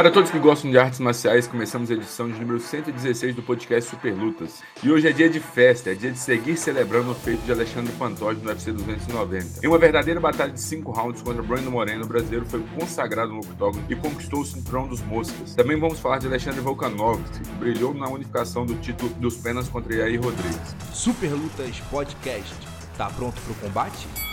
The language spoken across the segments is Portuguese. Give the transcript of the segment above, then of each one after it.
Para todos que gostam de artes marciais, começamos a edição de número 116 do podcast Super Lutas. E hoje é dia de festa, é dia de seguir celebrando o feito de Alexandre Pantoja no UFC 290. Em uma verdadeira batalha de 5 rounds contra Brandon Moreno, o brasileiro foi consagrado no octógono e conquistou o cinturão dos moscas. Também vamos falar de Alexandre Volkanovski, que brilhou na unificação do título dos penas contra Yair Rodrigues. Super Lutas Podcast. Tá pronto pro combate?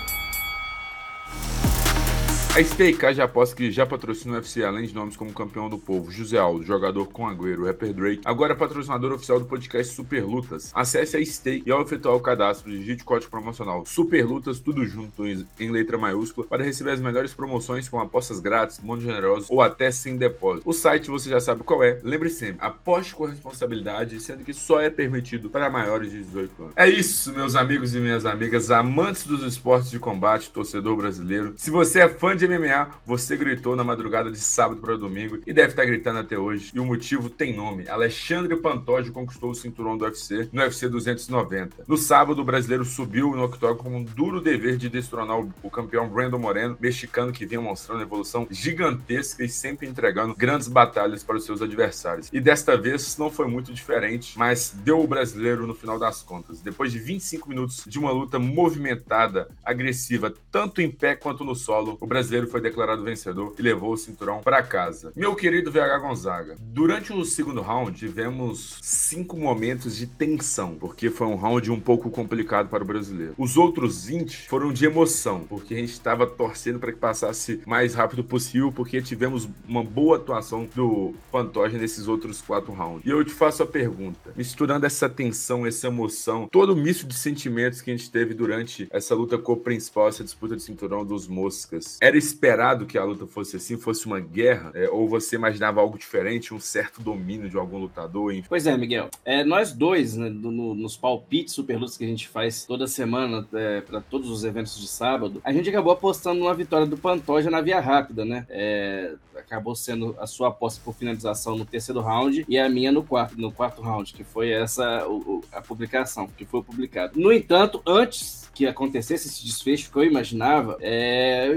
A Stake já aposta que já patrocina o UFC, além de nomes como Campeão do Povo, José Aldo, jogador com Agüero, rapper Drake, agora é patrocinador oficial do podcast Super Lutas. Acesse a Stake e ao efetuar o cadastro, digite código promocional Super Lutas, tudo junto em letra maiúscula, para receber as melhores promoções com apostas grátis, bônus generosos ou até sem depósito. O site você já sabe qual é, lembre sempre, aposte com responsabilidade, sendo que só é permitido para maiores de 18 anos. É isso, meus amigos e minhas amigas, amantes dos esportes de combate, torcedor brasileiro. Se você é fã de MMA, você gritou na madrugada de sábado para domingo e deve estar gritando até hoje. E o motivo tem nome. Alexandre Pantoja conquistou o cinturão do UFC no UFC 290. No sábado, o brasileiro subiu no octógono com um duro dever de destronar o campeão Brandon Moreno, mexicano que vinha mostrando evolução gigantesca e sempre entregando grandes batalhas para os seus adversários. E desta vez não foi muito diferente, mas deu o brasileiro no final das contas. Depois de 25 minutos de uma luta movimentada, agressiva, tanto em pé quanto no solo, o brasileiro brasileiro foi declarado vencedor e levou o cinturão para casa. Meu querido VH Gonzaga, durante o segundo round tivemos cinco momentos de tensão, porque foi um round um pouco complicado para o brasileiro. Os outros 20 foram de emoção, porque a gente estava torcendo para que passasse mais rápido possível, porque tivemos uma boa atuação do Pantoja nesses outros quatro rounds. E eu te faço a pergunta, misturando essa tensão, essa emoção, todo o misto de sentimentos que a gente teve durante essa luta com o principal, essa disputa de cinturão dos Moscas, era esperado que a luta fosse assim, fosse uma guerra? É, ou você imaginava algo diferente, um certo domínio de algum lutador? Enfim? Pois é, Miguel. É, nós dois, né, no, nos palpites superlutas que a gente faz toda semana é, para todos os eventos de sábado, a gente acabou apostando numa vitória do Pantoja na via rápida, né? É, acabou sendo a sua aposta por finalização no terceiro round e a minha no quarto, no quarto round, que foi essa o, a publicação, que foi publicado. No entanto, antes que acontecesse esse desfecho que eu imaginava, é, eu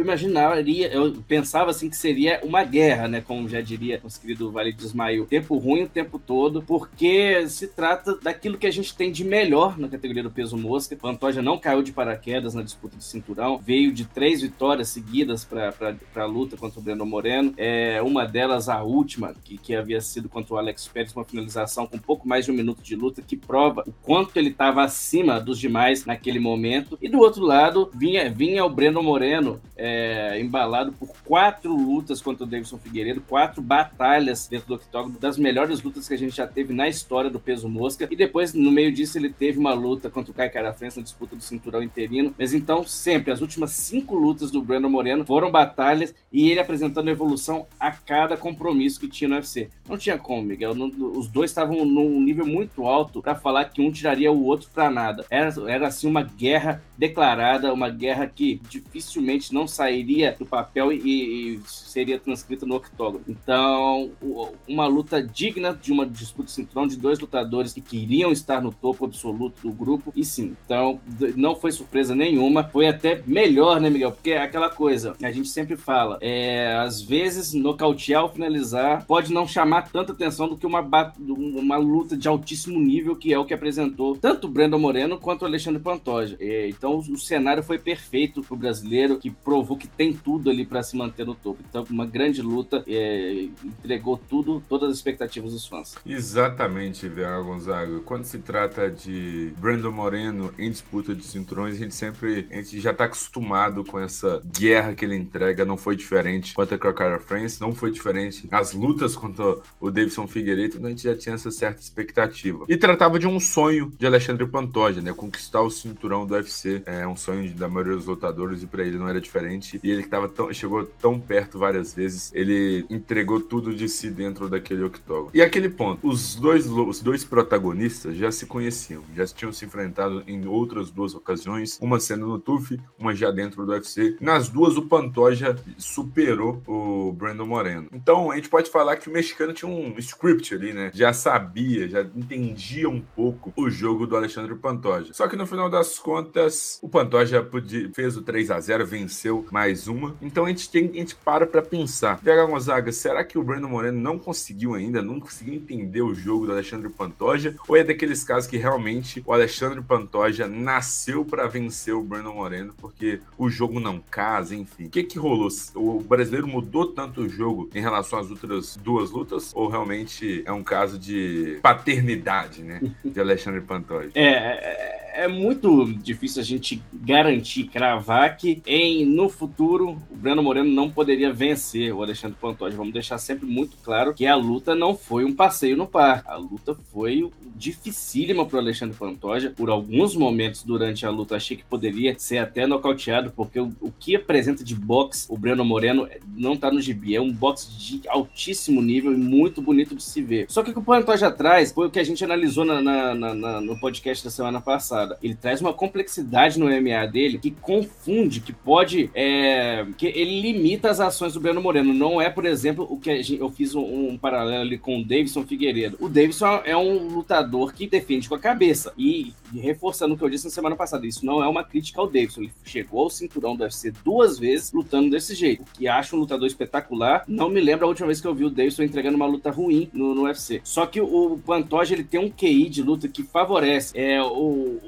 imaginaria, eu pensava assim que seria uma guerra, né? Como já diria nosso querido Vale de Ismael. Tempo ruim o tempo todo, porque se trata daquilo que a gente tem de melhor na categoria do peso mosca. Pantoja não caiu de paraquedas na disputa de cinturão, veio de três vitórias seguidas para a luta contra o Breno Moreno. É, uma delas, a última, que, que havia sido contra o Alex Pérez, uma finalização com pouco mais de um minuto de luta, que prova o quanto ele estava acima dos demais naquele momento. E do outro lado, vinha, vinha o Breno Moreno, é, embalado por quatro lutas contra o Davidson Figueiredo, quatro batalhas dentro do octógono, das melhores lutas que a gente já teve na história do peso mosca. E depois, no meio disso, ele teve uma luta contra o Kai Carafens na disputa do cinturão interino. Mas então, sempre, as últimas cinco lutas do Breno Moreno foram batalhas e ele apresentando evolução a cada compromisso que tinha no UFC. Não tinha como, Miguel. Não, os dois estavam num nível muito alto para falar que um tiraria o outro para nada. Era, era assim uma guerra declarada, uma guerra que dificilmente não sairia do papel e, e seria transcrita no octógono. Então, uma luta digna de uma disputa de cinturão de dois lutadores que queriam estar no topo absoluto do grupo, e sim, então não foi surpresa nenhuma, foi até melhor, né, Miguel? Porque é aquela coisa, a gente sempre fala, é, às vezes nocautear ou finalizar pode não chamar tanta atenção do que uma, uma luta de altíssimo nível, que é o que apresentou tanto o Brandon Moreno quanto o Alexandre Pantoja. É, então o cenário foi perfeito pro brasileiro, que provou que tem tudo ali para se manter no topo. Então, uma grande luta, é, entregou tudo, todas as expectativas dos fãs. Exatamente, Vera Gonzaga. Quando se trata de Brandon Moreno em disputa de cinturões, a gente sempre a gente já tá acostumado com essa guerra que ele entrega, não foi diferente contra a Cara France, não foi diferente as lutas contra o Davidson Figueiredo, a gente já tinha essa certa expectativa. E tratava de um sonho de Alexandre Pantoja, né, conquistar o cinturão do UFC é um sonho da maioria dos lutadores e para ele não era diferente. E ele tava tão, chegou tão perto várias vezes, ele entregou tudo de si dentro daquele octógono. E aquele ponto, os dois, os dois protagonistas já se conheciam, já tinham se enfrentado em outras duas ocasiões, uma sendo no TUF, uma já dentro do UFC. Nas duas, o Pantoja superou o Brandon Moreno. Então, a gente pode falar que o mexicano tinha um script ali, né? Já sabia, já entendia um pouco o jogo do Alexandre Pantoja. Só que no final das contas, o Pantoja fez o 3 a 0 venceu mais um nenhuma. Então a gente, tem, a gente para pra pensar. VH Gonzaga, será que o Breno Moreno não conseguiu ainda, não conseguiu entender o jogo do Alexandre Pantoja? Ou é daqueles casos que realmente o Alexandre Pantoja nasceu para vencer o Breno Moreno, porque o jogo não casa, enfim. O que que rolou? O brasileiro mudou tanto o jogo em relação às outras duas lutas? Ou realmente é um caso de paternidade, né? De Alexandre Pantoja? É, é é muito difícil a gente garantir, cravar que em, no futuro o Breno Moreno não poderia vencer o Alexandre Pantoja. Vamos deixar sempre muito claro que a luta não foi um passeio no par. A luta foi dificílima para o Alexandre Pantoja. Por alguns momentos durante a luta achei que poderia ser até nocauteado, porque o, o que apresenta de boxe o Breno Moreno não está no gibi. É um boxe de altíssimo nível e muito bonito de se ver. Só que o que o Pantoja traz foi o que a gente analisou na, na, na, no podcast da semana passada Ele traz uma complexidade no MMA dele que confunde, que pode. É, que ele limita as ações do Breno Moreno. Não é, por exemplo, o que gente, eu fiz um, um, paralelo ali com o Davidson Figueiredo. O Davidson é um lutador que defende com a cabeça. E, reforçando o que eu disse na semana passada, isso não é uma crítica ao Davidson. Ele chegou ao cinturão do UFC duas vezes lutando desse jeito. O que acho um lutador espetacular. Não me lembro a última vez que eu vi o Davidson entregando uma luta ruim no, no UFC. Só que o Pantoja ele tem um QI de luta que favorece. É, o,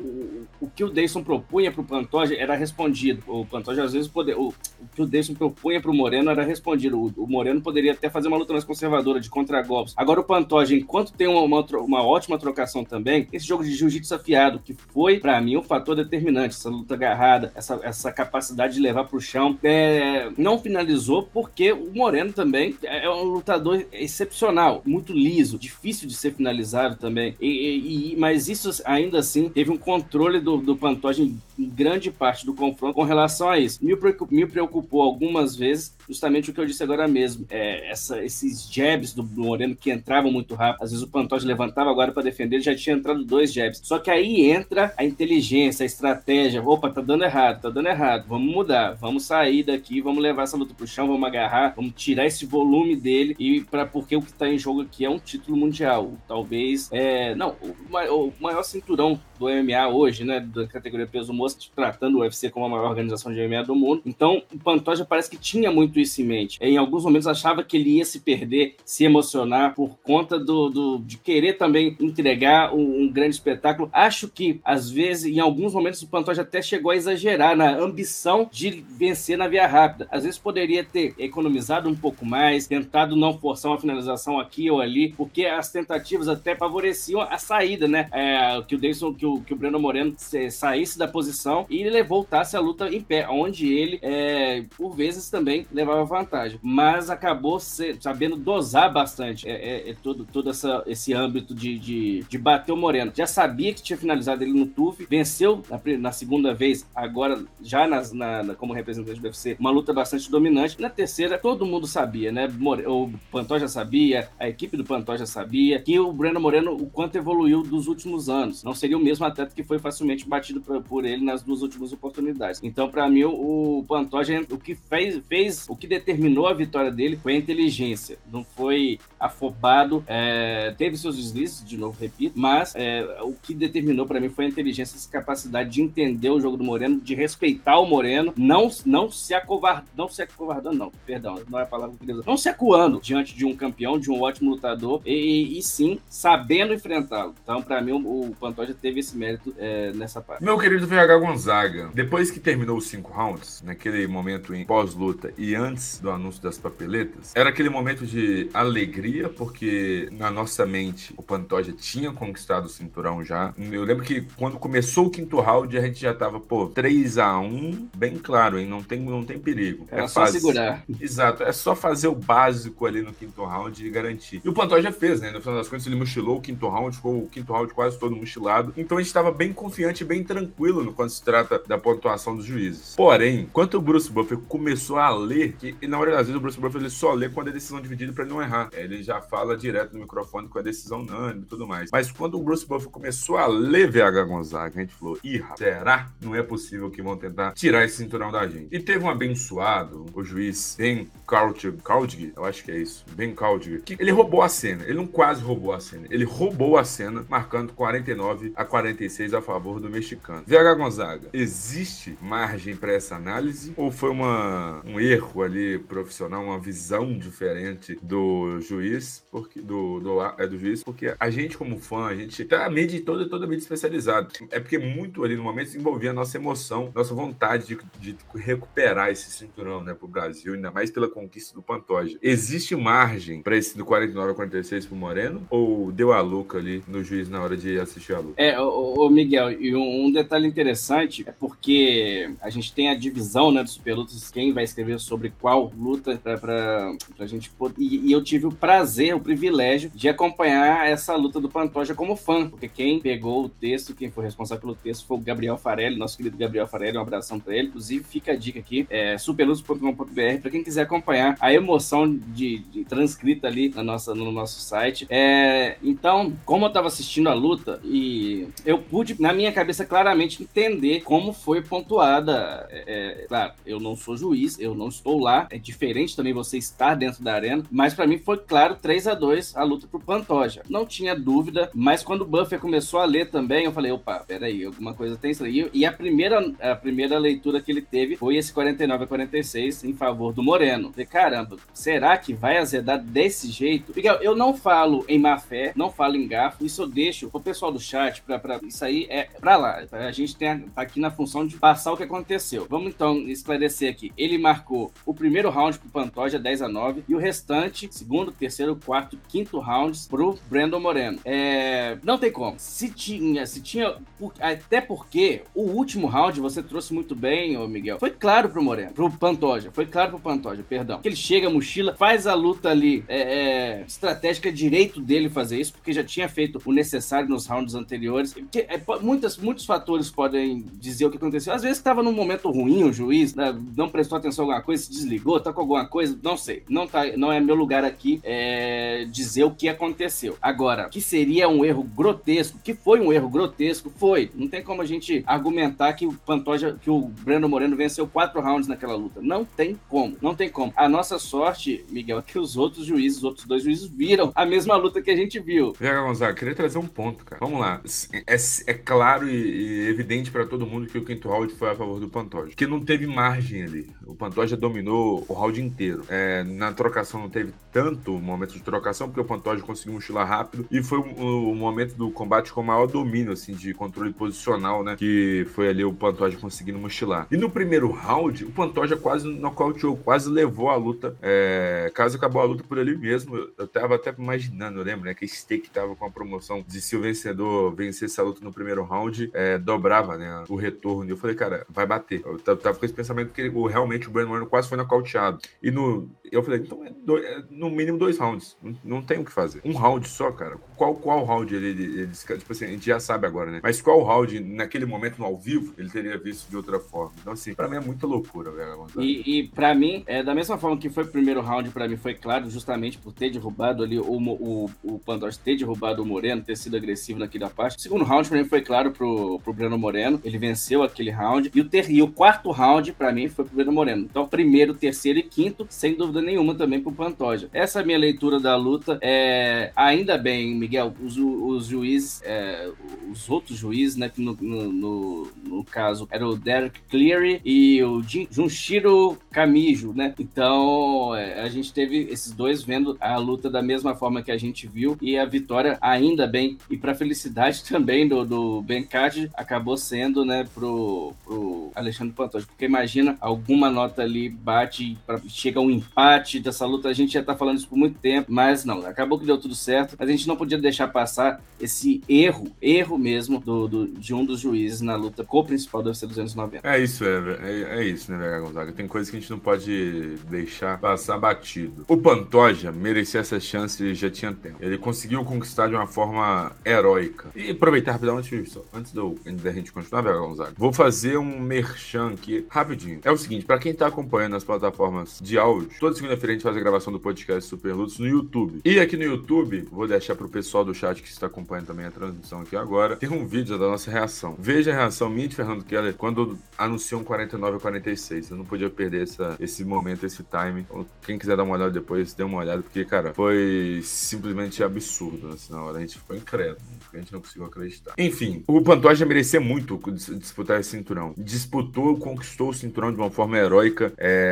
o, que o Deison propunha para o Pantoja era respondido. O Pantoja, às vezes, poder, o, o que o Deison propunha para o Moreno era respondido. O, o, Moreno poderia até fazer uma luta mais conservadora, de contra-golpes. Agora, o Pantoja, enquanto tem uma, uma, uma ótima trocação também, esse jogo de jiu-jitsu afiado, que foi, para mim, um fator determinante, essa luta agarrada, essa, essa capacidade de levar para o chão, é, não finalizou porque o Moreno também é um lutador excepcional, muito liso, difícil de ser finalizado também. E, e, mas isso, ainda assim, teve um controle do, do Pantoja em, grande parte do confronto com relação a isso. Me preocupou, me preocupou algumas vezes, justamente o que eu disse agora mesmo. É, essa, esses jabs do, Moreno que entravam muito rápido. Às vezes o Pantoja levantava agora para defender, já tinha entrado dois jabs. Só que aí entra a inteligência, a estratégia. Opa, tá dando errado, tá dando errado. Vamos mudar, vamos sair daqui, vamos levar essa luta pro chão, vamos agarrar, vamos tirar esse volume dele e para porque o que tá em jogo aqui é um título mundial. Talvez, é, não, o, o maior cinturão do MMA hoje, né, da categoria peso moço, tratando o UFC como a maior organização de MMA do mundo. Então, o Pantoja parece que tinha muito isso em mente. Em alguns momentos achava que ele ia se perder, se emocionar por conta do, do de querer também entregar um, um, grande espetáculo. Acho que, às vezes, em alguns momentos, o Pantoja até chegou a exagerar na ambição de vencer na via rápida. Às vezes poderia ter economizado um pouco mais, tentado não forçar uma finalização aqui ou ali, porque as tentativas até favoreciam a saída, né? É, que o Davidson, que o, que o Breno Moreno saísse da posição e ele voltasse a luta em pé, onde ele, é, por vezes, também levava vantagem. Mas acabou ser, sabendo dosar bastante é, é, é, todo, todo essa, esse âmbito de, de, de, bater o Moreno. Já sabia que tinha finalizado ele no TUF, venceu na, na segunda vez, agora já nas, na, na, como representante do UFC, uma luta bastante dominante. Na terceira, todo mundo sabia, né? O Pantoja sabia, a equipe do Pantoja sabia que o Breno Moreno, o quanto evoluiu dos últimos anos. Não seria o mesmo atleta que foi facilmente batido por, por ele nas duas últimas oportunidades. Então, para mim, o, o Pantoja, o que fez, fez, o que determinou a vitória dele foi a inteligência. Não foi afobado, é, teve seus deslizes, de novo, repito, mas é, o que determinou para mim foi a inteligência, essa capacidade de entender o jogo do Moreno, de respeitar o Moreno, não, não se acovardando, não se acovardando, não, perdão, não é a palavra que não se acuando diante de um campeão, de um ótimo lutador, e, e sim sabendo enfrentá-lo. Então, para mim, o, o Pantoja teve esse mérito é, nessa parte. Meu querido VH Gonzaga, depois que terminou os cinco rounds, naquele momento em pós-luta e antes do anúncio das papeletas, era aquele momento de alegria, porque na nossa mente o Pantoja tinha conquistado o cinturão já. Eu lembro que quando começou o quinto round, a gente já tava, pô, 3 a 1 bem claro, hein? Não tem, não tem perigo. Era é só faz... segurar. Exato, é só fazer o básico ali no quinto round e garantir. E o Pantoja fez, né? No final das contas, ele mochilou o quinto round, ficou o quinto round quase todo mochilado. Então a gente estava bem confiante, bem tranquilo no quando se trata da pontuação dos juízes. Porém, quando o Bruce Buffer começou a ler, que e na hora das vezes o Bruce Buffer ele só lê quando é decisão dividida para não errar. Ele já fala direto no microfone com a decisão unânime e tudo mais. Mas quando o Bruce Buffer começou a ler VH Gonzaga, a gente falou: ih, será? Não é possível que vão tentar tirar esse cinturão da gente. E teve um abençoado, o juiz Ben Caldwig, eu acho que é isso, Ben Caldwig, que ele roubou a cena. Ele não quase roubou a cena, ele roubou a cena, marcando 49 a 46 a favor do mexicano. VH Gonzaga, existe margem para essa análise ou foi uma, um erro ali profissional, uma visão diferente do juiz, porque do, do, é do juiz, porque a gente como fã, a gente tá a mídia toda toda mídia especializada. É porque muito ali no momento envolvia a nossa emoção, nossa vontade de, de recuperar esse cinturão, né, pro Brasil, ainda mais pela conquista do Pantoja. Existe margem para esse do 49 a 46 pro Moreno ou deu a louca ali no juiz na hora de assistir a luta? É, o, Miguel, e um, um, detalhe interessante é porque a gente tem a divisão, né, dos superlutas, quem vai escrever sobre qual luta pra, pra gente poder. E, e, eu tive o prazer, o privilégio de acompanhar essa luta do Pantoja como fã, porque quem pegou o texto, quem foi responsável pelo texto foi o Gabriel Farelli, nosso querido Gabriel Farelli, um abração para ele. Inclusive, fica a dica aqui, é superlutos.com.br, para quem quiser acompanhar a emoção de, de, transcrita ali na nossa, no nosso site. É, então, como eu estava assistindo a luta, e eu pude, na minha cabeça, claramente entender como foi pontuada. É, é, claro, eu não sou juiz, eu não estou lá, é diferente também você estar dentro da arena, mas para mim foi claro 3 a 2 a luta pro Pantoja. Não tinha dúvida, mas quando o Buffer começou a ler também, eu falei, opa, peraí, alguma coisa tem isso aí. E a primeira, a primeira leitura que ele teve foi esse 49 a 46 em favor do Moreno. Falei, caramba, será que vai azedar desse jeito? Miguel, eu não falo em má fé, não falo em gafo, isso eu deixo pro pessoal do chat, pra, pra isso aí é pra lá. A gente tem tá aqui na função de passar o que aconteceu. Vamos então esclarecer aqui. Ele marcou primeiro round pro Pantoja, 10 a 9, e o restante, segundo, terceiro, quarto, quinto rounds pro Brandon Moreno. É, não tem como. Se tinha, se tinha, até porque o último round você trouxe muito bem, ô Miguel. Foi claro pro Moreno, pro Pantoja, foi claro pro Pantoja, perdão. Que ele chega, mochila, faz a luta ali é, é, estratégica, direito dele fazer isso, porque já tinha feito o necessário nos rounds anteriores. É, muitas, muitos fatores podem dizer o que aconteceu. Às vezes estava num momento ruim o juiz, né, não prestou atenção em alguma coisa, desligou, tá com alguma coisa, não sei. Não, tá, não é meu lugar aqui é, dizer o que aconteceu. Agora, que seria um erro grotesco, que foi um erro grotesco, foi. Não tem como a gente argumentar que o Pantoja, que o Breno Moreno venceu quatro rounds naquela luta. Não tem como, não tem como. A nossa sorte, Miguel, é que os outros juízes, os outros dois juízes, viram a mesma luta que a gente viu. Vega Gonzaga, queria trazer um ponto, cara. Vamos lá. É, é claro e, e evidente para todo mundo que o quinto round foi a favor do Pantoja. Que não teve margem ali. O Pantoja dominou o round inteiro. É, na trocação não teve tanto momento de trocação, porque o Pantoja conseguiu mochilar rápido e foi o, o momento do combate com maior domínio, assim, de controle posicional, né? Que foi ali o Pantoja conseguindo mochilar. E no primeiro round, o Pantoja quase nocauteou, quase levou a luta. É, caso acabou a luta por ali mesmo, eu tava até imaginando, eu lembro, né? Que Steak tava com a promoção de se o vencedor vencesse a luta no primeiro round, é, dobrava, né? O retorno. E eu falei, cara, vai bater. Eu tava com esse pensamento que ele, realmente o Brandon Moreno quase foi nocauteado. E no. Eu falei, então é, é no mínimo dois rounds. Não, não, tem o que fazer. Um round só, cara. Qual, qual round ele, ele, ele, Tipo assim, a gente já sabe agora, né? Mas qual round, naquele momento, no ao vivo, ele teria visto de outra forma. Então, assim, pra mim é muita loucura, velho. E, e pra mim, é, da mesma forma que foi o primeiro round, pra mim foi claro, justamente por ter derrubado ali o, o, o Pantoja, ter derrubado o Moreno, ter sido agressivo naquela parte. O segundo round, pra mim, foi claro pro, pro Breno Moreno. Ele venceu aquele round. E o, ter, e o quarto round, pra mim, foi pro Breno Moreno. Então, primeiro, terceiro e quinto, sem dúvida nenhuma, também pro Pantoja. Essa é a minha leitura da luta. É, ainda bem, Miguel, os, os juízes, é, os outros juízes, né, que no, no, no, no, caso era o Derek Cleary e o Junshiro Kamijo, né? Então, é, a gente teve esses dois vendo a luta da mesma forma que a gente viu e a vitória, ainda bem, e para felicidade também do, do Ben Card, acabou sendo, né, pro, pro Alexandre Pantoja. Porque imagina, alguma nota ali bate, pra, chega um empate dessa luta, a gente já tá falando isso por muito tempo, mas não, acabou que deu tudo certo. A gente não podia deixar passar esse erro, erro mesmo, do, do de um dos juízes na luta co-principal do UFC 290. É isso, é, é, é isso, né, Vega Gonzaga? Tem coisas que a gente não pode deixar passar batido. O Pantoja merecia essa chance já tinha tempo. Ele conseguiu conquistar de uma forma heróica. E aproveitar rapidamente, só, antes do, da gente continuar, Vega Gonzaga, vou fazer um merchan aqui rapidinho. É o seguinte, para quem tá acompanhando as plataformas de áudio, toda segunda-feira a gente faz a gravação do podcast Super no YouTube. E aqui no YouTube, vou deixar pro pessoal do chat que está acompanhando também a transmissão aqui agora, tem um vídeo da nossa reação. Veja a reação minha de Fernando Keller quando anunciou um 49 a 46. Eu não podia perder essa, esse momento, esse time. Quem quiser dar uma olhada depois, dê uma olhada, porque, cara, foi simplesmente absurdo assim, na hora. A gente ficou incrédulo. A gente não conseguiu acreditar. Enfim, o Pantoja merecia muito disputar esse cinturão. Disputou, conquistou o cinturão de uma forma heróica. É,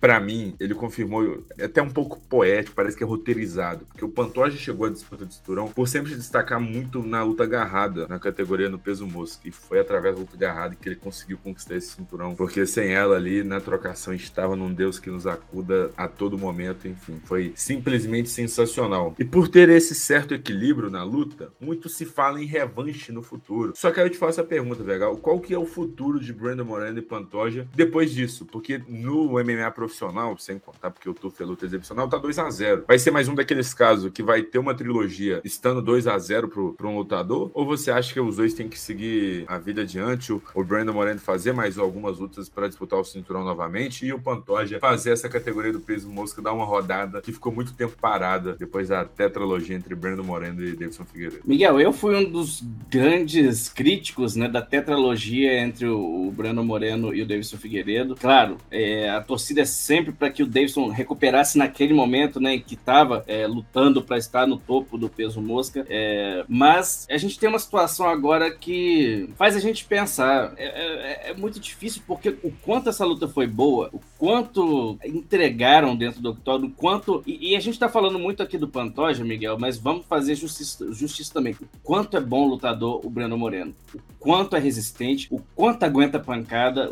para mim, ele confirmou, é até um pouco poético, parece que é roteirizado, porque o Pantoja chegou à disputa de cinturão por sempre destacar muito na luta agarrada, na categoria no peso mosca. E foi através da luta agarrada que ele conseguiu conquistar esse cinturão, porque sem ela ali na trocação estava num Deus que nos acuda a todo momento. Enfim, foi simplesmente sensacional. E por ter esse certo equilíbrio na luta, muito se fala em revanche no futuro. Só que aí eu te faço a pergunta, Vegal, qual que é o futuro de Brandon Moreno e Pantoja depois disso? Porque no MMA profissional, sem contar porque eu tô luta excepcional, tá 2 a 0 Vai ser mais um daqueles casos que vai ter uma trilogia estando 2 a 0 pro, um lutador? Ou você acha que os dois têm que seguir a vida adiante, o, o Brandon Moreno fazer mais algumas lutas para disputar o cinturão novamente e o Pantoja fazer essa categoria do peso mosca, dar uma rodada que ficou muito tempo parada depois da tetralogia entre Brandon Moreno e Davidson Figueiredo? Miguel, eu fui um dos grandes críticos né, da tetralogia entre o Breno Moreno e o Davidson Figueiredo. Claro, é, a torcida é sempre para que o Davidson recuperasse naquele momento né, em que estava é, lutando para estar no topo do peso mosca. É, mas a gente tem uma situação agora que faz a gente pensar. É, é, é, muito difícil porque o quanto essa luta foi boa, o quanto entregaram dentro do octógono, o quanto. E, e a gente está falando muito aqui do Pantoja, Miguel, mas vamos fazer justiça, justiça também. O quanto é bom lutador o Breno Moreno. O quanto é resistente, o quanto aguenta pancada.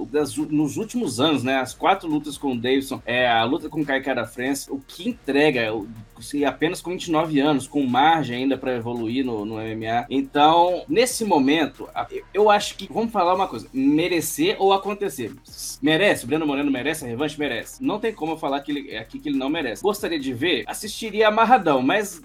nos últimos anos, né? As quatro lutas com o Davidson, é, a luta com o Kai Cara France, o que entrega, se apenas com 29 anos, com margem ainda para evoluir no, no, MMA. Então, nesse momento, eu acho que, vamos falar uma coisa, merecer ou acontecer. Merece, o Breno Moreno merece a revanche? Merece. Não tem como eu falar que ele, aqui que ele não merece. Gostaria de ver, assistiria amarradão, mas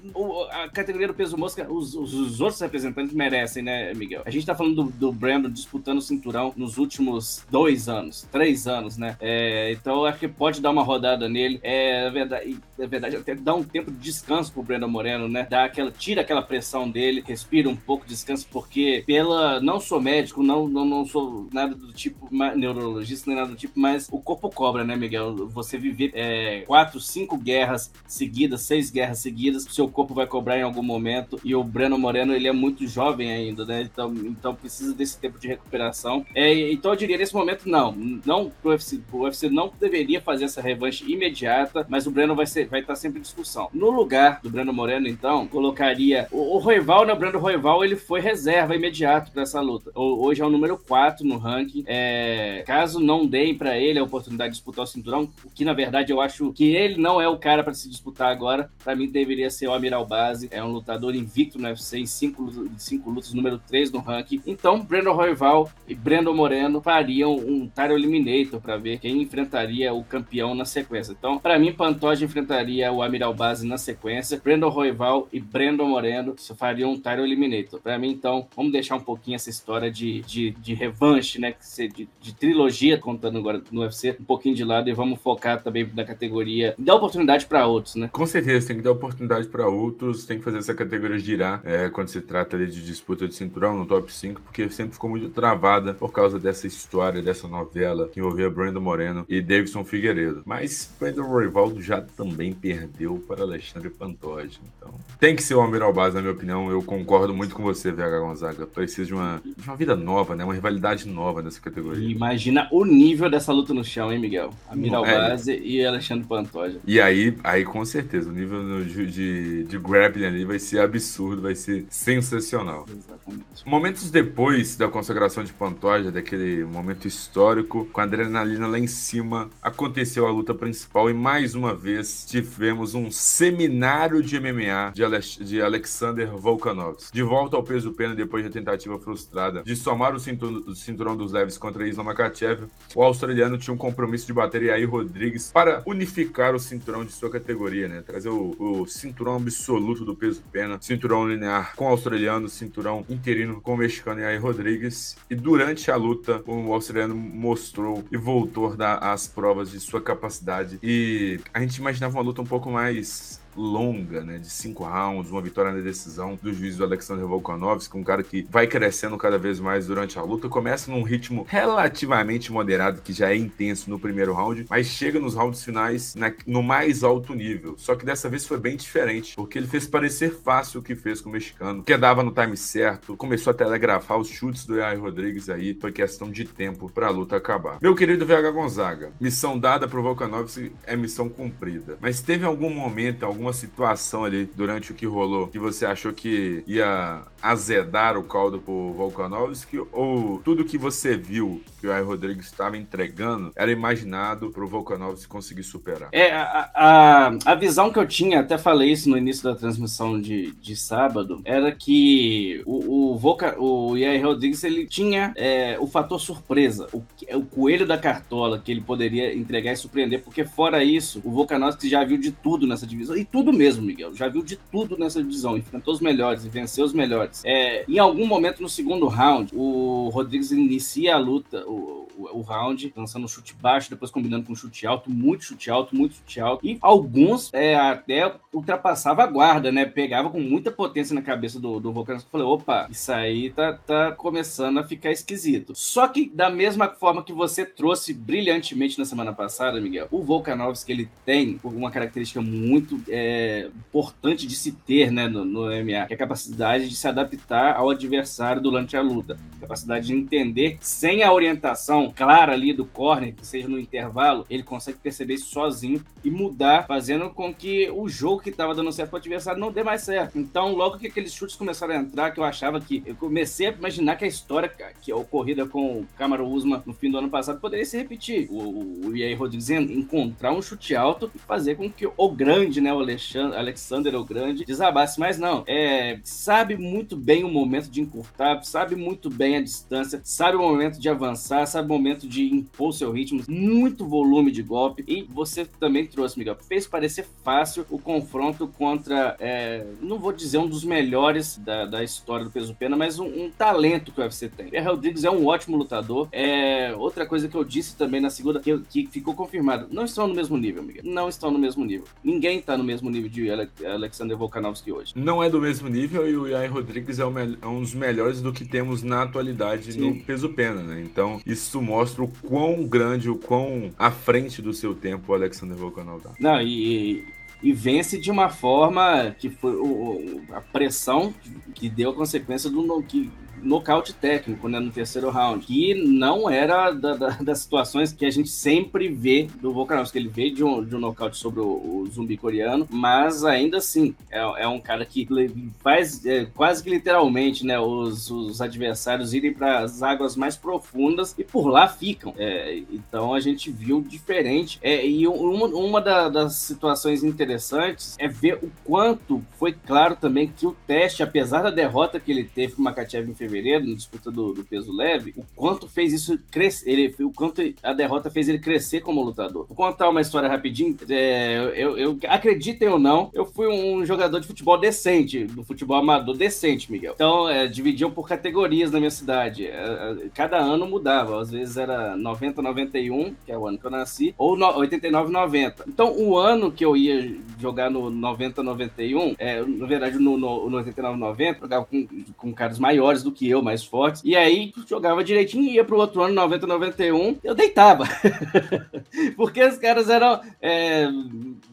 a categoria do peso mosca, os, os, os, outros representantes merecem, né, Miguel? A gente tá falando do, do Brandon disputando o cinturão nos últimos dois anos, três anos, né? É, então, acho que pode dar uma rodada nele. É verdade, é verdade até dar um tempo de descanso pro Brandon Moreno, né? Dá aquela, tira aquela pressão dele, respira um pouco, descansa, porque pela. Não sou médico, não, não, não sou nada do tipo neurologista, nem nada do tipo, mas o corpo cobra, né, Miguel? Você viver é, quatro, cinco guerras seguidas, seis guerras seguidas, seu corpo vai cobrar em algum momento. E o Breno Moreno, ele é muito jovem ainda, né? Então, então precisa desse tempo de recuperação. É, então eu diria, nesse momento, não. Não o UFC, o UFC não deveria fazer essa revanche imediata, mas o Breno vai, ser, vai estar sempre em discussão. No lugar do Breno Moreno, então, colocaria o, o Roival, né? O Breno Roival, ele foi reserva imediato para essa luta. Hoje é o número 4 no ranking. É, caso não deem para ele a oportunidade de disputar o cinturão, o que na verdade eu acho que ele não é o cara para se disputar agora. Para mim deveria ser o Amiral Base. É um lutador invicto no UFC, em 5 cinco lutas, número 3 no ranking. Então, Breno Roival e Breno Moreno fariam um title eliminator para ver quem enfrentaria o campeão na sequência. Então, para mim, Pantoja enfrentaria o Amiral Base na sequência. Breno Roival e Breno Moreno fariam um title eliminator. Para mim, então, vamos deixar um pouquinho essa história de, de, de revanche, né? De, de trilogia, contando agora no UFC, um pouquinho de lado e vamos focar também na categoria. Dar oportunidade para outros, né? Com certeza, tem que dar oportunidade para outros, tem que fazer essa categoria girar é, quando se trata ali, de disputa de cinturão no top 5, porque sempre ficou muito travada por causa dessa história, dessa novela que envolvia Brandon Moreno e Davidson Figueiredo. Mas Brandon Rivaldo já também perdeu para Alexandre Pantoja. Então, tem que ser o Amiral Base, na minha opinião. Eu concordo muito com você, VH Gonzaga. Precisa de uma, de uma vida nova, né? Uma rivalidade nova nessa categoria. Imagina o nível dessa luta no chão, hein, Miguel? Amiral é. Base e Alexandre Pantoja. E aí, aí, com certeza, o nível de, de, de grappling ali vai ser absurdo, vai ser sensacional. Exatamente. Momentos depois da consagração de Pantoja, daquele momento histórico, com a adrenalina lá em cima, aconteceu a luta principal e mais uma vez tivemos um seminário de MMA de, Alex, de Alexander Volkanovski. De volta ao peso pena depois da tentativa frustrada de somar o cinturão, cinturão dos leves contra Islam Makachev, o australiano tinha um compromisso de bater Yair Rodrigues para unificar o cinturão de sua categoria, né? Trazer o, o cinturão absoluto do peso pena, cinturão linear com o australiano, cinturão interino com o mexicano aí Rodrigues. E durante a luta, o australiano mostrou e voltou a dar as provas de sua capacidade. E a gente imaginava uma luta um pouco mais longa, né, de cinco rounds, uma vitória na decisão do juiz do Alexander Volkanovski, um cara que vai crescendo cada vez mais durante a luta, começa num ritmo relativamente moderado, que já é intenso no primeiro round, mas chega nos rounds finais na, no mais alto nível. Só que dessa vez foi bem diferente, porque ele fez parecer fácil o que fez com o mexicano, que dava no time certo, começou a telegrafar os chutes do Yair Rodrigues aí, foi questão de tempo para a luta acabar. Meu querido VH Gonzaga, missão dada pro Volkanovski é missão cumprida, mas teve algum momento, alguma alguma situação ali durante o que rolou que você achou que ia azedar o caldo pro Volkanovski? Ou tudo que você viu que o Ai Rodrigues estava entregando era imaginado pro Volkanovski conseguir superar? É, a, a, a, visão que eu tinha, até falei isso no início da transmissão de, de sábado, era que o, o, Volca, o Yair Rodrigues ele tinha é, o fator surpresa, o, o coelho da cartola que ele poderia entregar e surpreender, porque fora isso, o Volkanovski já viu de tudo nessa divisão, e tudo mesmo, Miguel, já viu de tudo nessa divisão, enfrentou os melhores e venceu os melhores. É, em algum momento no segundo round, o Rodrigues inicia a luta, o, o, o, round, lançando um chute baixo, depois combinando com um chute alto, muito chute alto, muito chute alto. E alguns é, até ultrapassava a guarda, né? Pegava com muita potência na cabeça do, do Volcano. Falei, opa, isso aí tá, tá começando a ficar esquisito. Só que, da mesma forma que você trouxe brilhantemente na semana passada, Miguel, o Volkanovski, ele tem uma característica muito é, importante de se ter, né, no, no MMA, que é a capacidade de se adaptar ao adversário durante a luta. Capacidade de entender sem a orientação clara ali do corner, que seja no intervalo, ele consegue perceber isso sozinho e mudar, fazendo com que o jogo que estava dando certo para o adversário não dê mais certo. Então, logo que aqueles chutes começaram a entrar, que eu achava que eu comecei a imaginar que a história que é ocorrida com o Camaro Usman no fim do ano passado poderia se repetir. O, o Yair Rodrigues encontrar um chute alto e fazer com que o grande, né, o Alexandre, Alexander o grande, desabasse. Mas não, é, sabe muito bem o momento de encurtar, sabe muito bem a distância, sabe o momento de avançar, sabe o momento de impor seu ritmo, muito volume de golpe. E você também trouxe, Miguel, fez parecer fácil o confronto contra, é, não vou dizer um dos melhores da, da história do peso pena, mas um, um, talento que o UFC tem. O Rodrigues é um ótimo lutador. É, outra coisa que eu disse também na segunda, que, que ficou confirmado, não estão no mesmo nível, Miguel. Não estão no mesmo nível. Ninguém está no mesmo nível de Alexander Volkanovski hoje. Não é do mesmo nível e o Yair Rodrigues é, um, é um dos melhores do que temos na atualidade Sim. no peso pena, né? Então, isso mostra o quão grande, o quão à frente do seu tempo o Alexander Volkanov tá. Não, e, e vence de uma forma que foi o, a pressão que deu a consequência do que nocaute técnico, né, no terceiro round, que não era da, da, das situações que a gente sempre vê do Volkanovski, ele veio de um, de um nocaute sobre o, o zumbi coreano, mas ainda assim, é, é um cara que faz é, quase que literalmente, né, os, os adversários irem para as águas mais profundas e por lá ficam. É, então a gente viu diferente. É, e uma, uma da, das situações interessantes é ver o quanto foi claro também que o teste, apesar da derrota que ele teve com o Makachev em fevereiro, fevereiro, na disputa do, do, peso leve, o quanto fez isso crescer, ele, o quanto a derrota fez ele crescer como lutador. Vou contar uma história rapidinho. É, eu, eu acreditem ou não, eu fui um jogador de futebol decente, do futebol amador decente, Miguel. Então, é, dividiam por categorias na minha cidade. É, é cada ano mudava, às vezes era 90, 91, que é o ano que eu nasci, ou no, 89, 90. Então, o ano que eu ia jogar no 90, 91, é, na verdade, no, no, no 89, 90, jogava com, com caras maiores do que eu, mais fortes. E aí jogava direitinho e ia pro outro ano, 90, 91, eu deitava. Porque os caras eram é,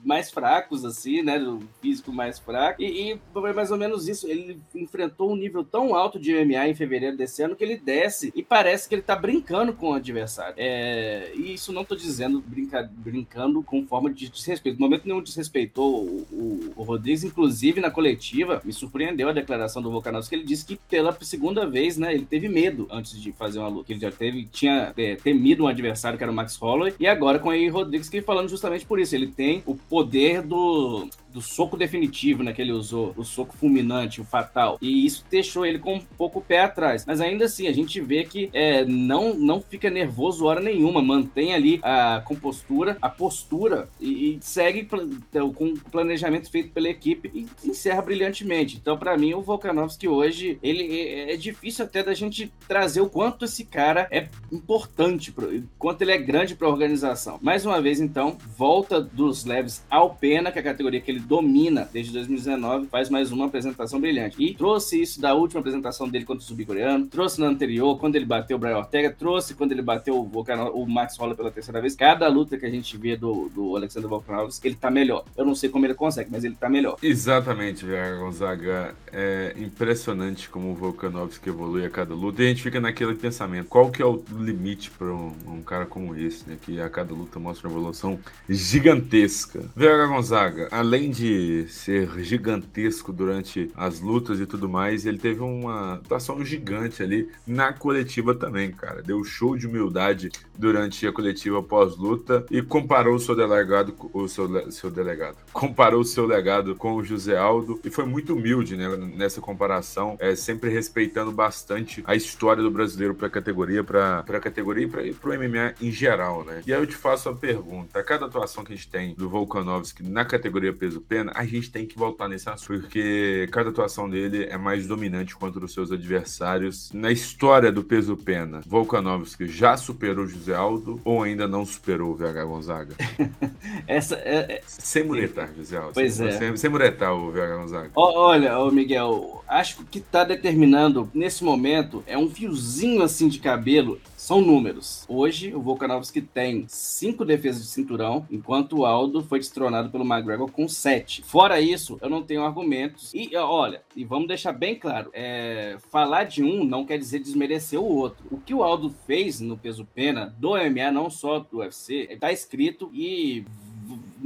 mais fracos, assim, né? Do físico mais fraco. E, e foi mais ou menos isso. Ele enfrentou um nível tão alto de MMA em fevereiro desse ano que ele desce e parece que ele tá brincando com o adversário. É, e isso não tô dizendo brinca, brincando com forma de desrespeito. No momento nenhum desrespeitou o, o, o Rodrigues, inclusive na coletiva, me surpreendeu a declaração do Volkanovski, que ele disse que pela segunda vez, né, ele teve medo antes de fazer uma luta. Ele já teve, tinha é, temido um adversário que era o Max Holloway, e agora com o Rodrigues que falando justamente por isso. Ele tem o poder do do soco definitivo, né, que ele usou, o soco fulminante, o fatal, e isso deixou ele com um pouco o pé atrás. Mas ainda assim, a gente vê que é, não, não fica nervoso hora nenhuma, mantém ali a compostura, a postura e, e segue então, com o planejamento feito pela equipe e encerra brilhantemente. Então, para mim, o Volkanovski hoje, ele é, é, difícil até da gente trazer o quanto esse cara é importante, pro, quanto ele é grande para a organização. Mais uma vez, então, volta dos leves ao Pena, que é a categoria que ele domina desde 2019, faz mais uma apresentação brilhante. E trouxe isso da última apresentação dele contra o subcoreano, trouxe na anterior, quando ele bateu o Brian Ortega, trouxe quando ele bateu o, o Max Holler pela terceira vez. Cada luta que a gente vê do, do Alexander Volkanovski, ele tá melhor. Eu não sei como ele consegue, mas ele tá melhor. Exatamente, Vega Gonzaga. É impressionante como o Volkanovski evolui a cada luta. E a gente fica naquele pensamento: qual que é o limite para um, um, cara como esse, né? Que a cada luta mostra uma evolução gigantesca. Vega Gonzaga, além de ser gigantesco durante as lutas e tudo mais, ele teve uma atuação gigante ali na coletiva também, cara. Deu show de humildade durante a coletiva pós-luta e comparou o seu delegado, o seu, seu delegado, comparou o seu legado com o José Aldo e foi muito humilde né, nessa comparação, é, sempre respeitando bastante a história do brasileiro para a categoria, para a categoria e para o MMA em geral, né? E aí eu te faço a pergunta: cada atuação que a gente tem do Volkanovski na categoria peso-pena, a gente tem que voltar nesse assunto, porque cada atuação dele é mais dominante contra os seus adversários. Na história do peso-pena, Volkanovski já superou o José Aldo ou ainda não superou o VH Gonzaga? Essa é, é... Sem muretar, José Aldo. Pois sem, é. Sem, sem muretar o VH Gonzaga. olha, ô Miguel, acho que o que está determinando nesse momento é um fiozinho assim de cabelo são números. Hoje, o Volkanovski tem cinco defesas de cinturão, enquanto o Aldo foi destronado pelo McGregor com sete. Fora isso, eu não tenho argumentos. E olha, e vamos deixar bem claro: é, falar de um não quer dizer desmerecer o outro. O que o Aldo fez no peso pena do MMA, não só do UFC, está escrito e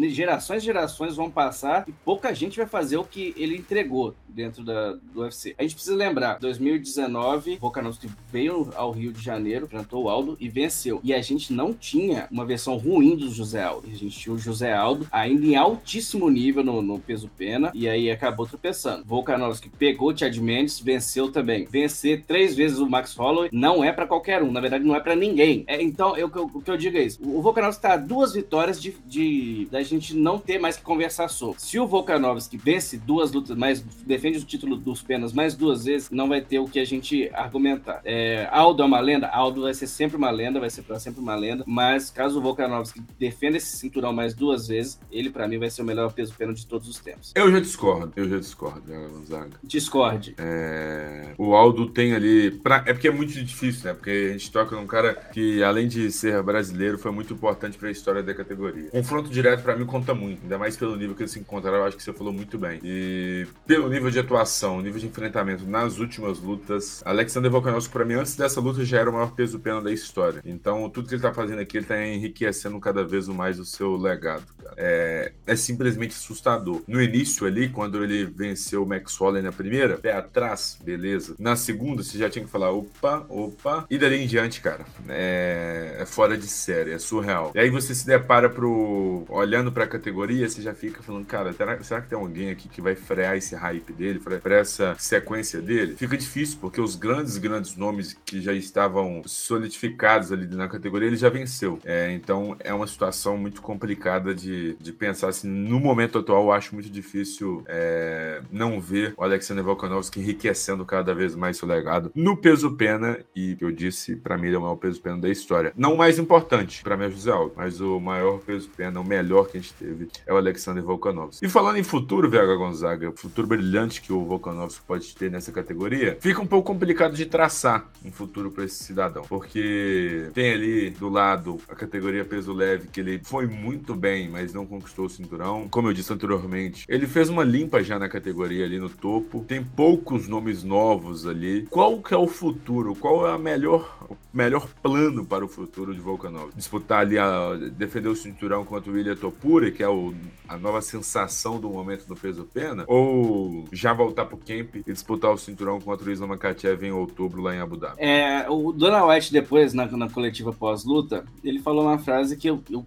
gerações e gerações vão passar e pouca gente vai fazer o que ele entregou dentro da, do UFC. A gente precisa lembrar, 2019, Volkanovski veio ao Rio de Janeiro, enfrentou o Aldo e venceu. E a gente não tinha uma versão ruim do José Aldo. A gente tinha o José Aldo ainda em altíssimo nível no, no peso pena e aí acabou tropeçando. Volkanovski pegou o Chad Mendes, venceu também. Vencer três vezes o Max Holloway não é para qualquer um, na verdade não é para ninguém. É, então, eu, o que eu digo é isso. O Volkanovski tá a duas vitórias de, de da gente não ter mais que conversar sobre. Se o Volkanovski vence duas lutas mais defende o título dos penas mais duas vezes, não vai ter o que a gente argumentar. É, Aldo é uma lenda? Aldo vai ser sempre uma lenda, vai ser para sempre uma lenda, mas caso o Volkanovski defenda esse cinturão mais duas vezes, ele para mim vai ser o melhor peso pena de todos os tempos. Eu já discordo, eu já discordo, Gonzaga. Discorde. É... O Aldo tem ali. Pra... É porque é muito difícil, né? Porque a gente toca num cara que, além de ser brasileiro, foi muito importante para a história da categoria. Confronto direto para mim conta muito, ainda mais pelo nível que eles se encontraram, eu acho que você falou muito bem. E pelo nível de atuação, nível de enfrentamento nas últimas lutas, Alexander Volkanovski, para mim, antes dessa luta, já era o maior peso pena da história. Então, tudo que ele tá fazendo aqui, ele tá enriquecendo cada vez mais o seu legado. É, é simplesmente assustador. No início ali, quando ele venceu o Max Holloway na primeira, pé atrás, beleza. Na segunda, você já tinha que falar, opa, opa. E dali em diante, cara, é, é fora de série, é surreal. E aí você se depara pro... olhando pra categoria, você já fica falando, cara, será, que tem alguém aqui que vai frear esse hype dele, para essa sequência dele, fica difícil, porque os grandes, grandes nomes que já estavam solidificados ali na categoria, ele já venceu. É, então é uma situação muito complicada de, de pensar assim. No momento atual, eu acho muito difícil é, não ver o Alexander Volkanovski enriquecendo cada vez mais seu legado no peso pena, e eu disse, para mim, ele é o maior peso pena da história. Não o mais importante, para mim é José Aldo, mas o maior peso pena, o melhor que a gente teve, é o Alexander Volkanovski. E falando em futuro, VH Gonzaga, futuro brilhante que o Volkanovski pode ter nessa categoria, fica um pouco complicado de traçar um futuro para esse cidadão, porque tem ali do lado a categoria peso leve que ele foi muito bem, mas não conquistou o cinturão. Como eu disse anteriormente, ele fez uma limpa já na categoria ali no topo. Tem poucos nomes novos ali. Qual que é o futuro? Qual é a melhor o melhor plano para o futuro de Volkanovski? Disputar ali a defender o cinturão contra o William Topuri, que é o, a nova sensação do momento no peso pena, ou já voltar pro camp e disputar o cinturão contra o Islam Makachev em outubro lá em Abu Dhabi. É, o Dona White depois, na, na coletiva pós-luta, ele falou uma frase que eu, eu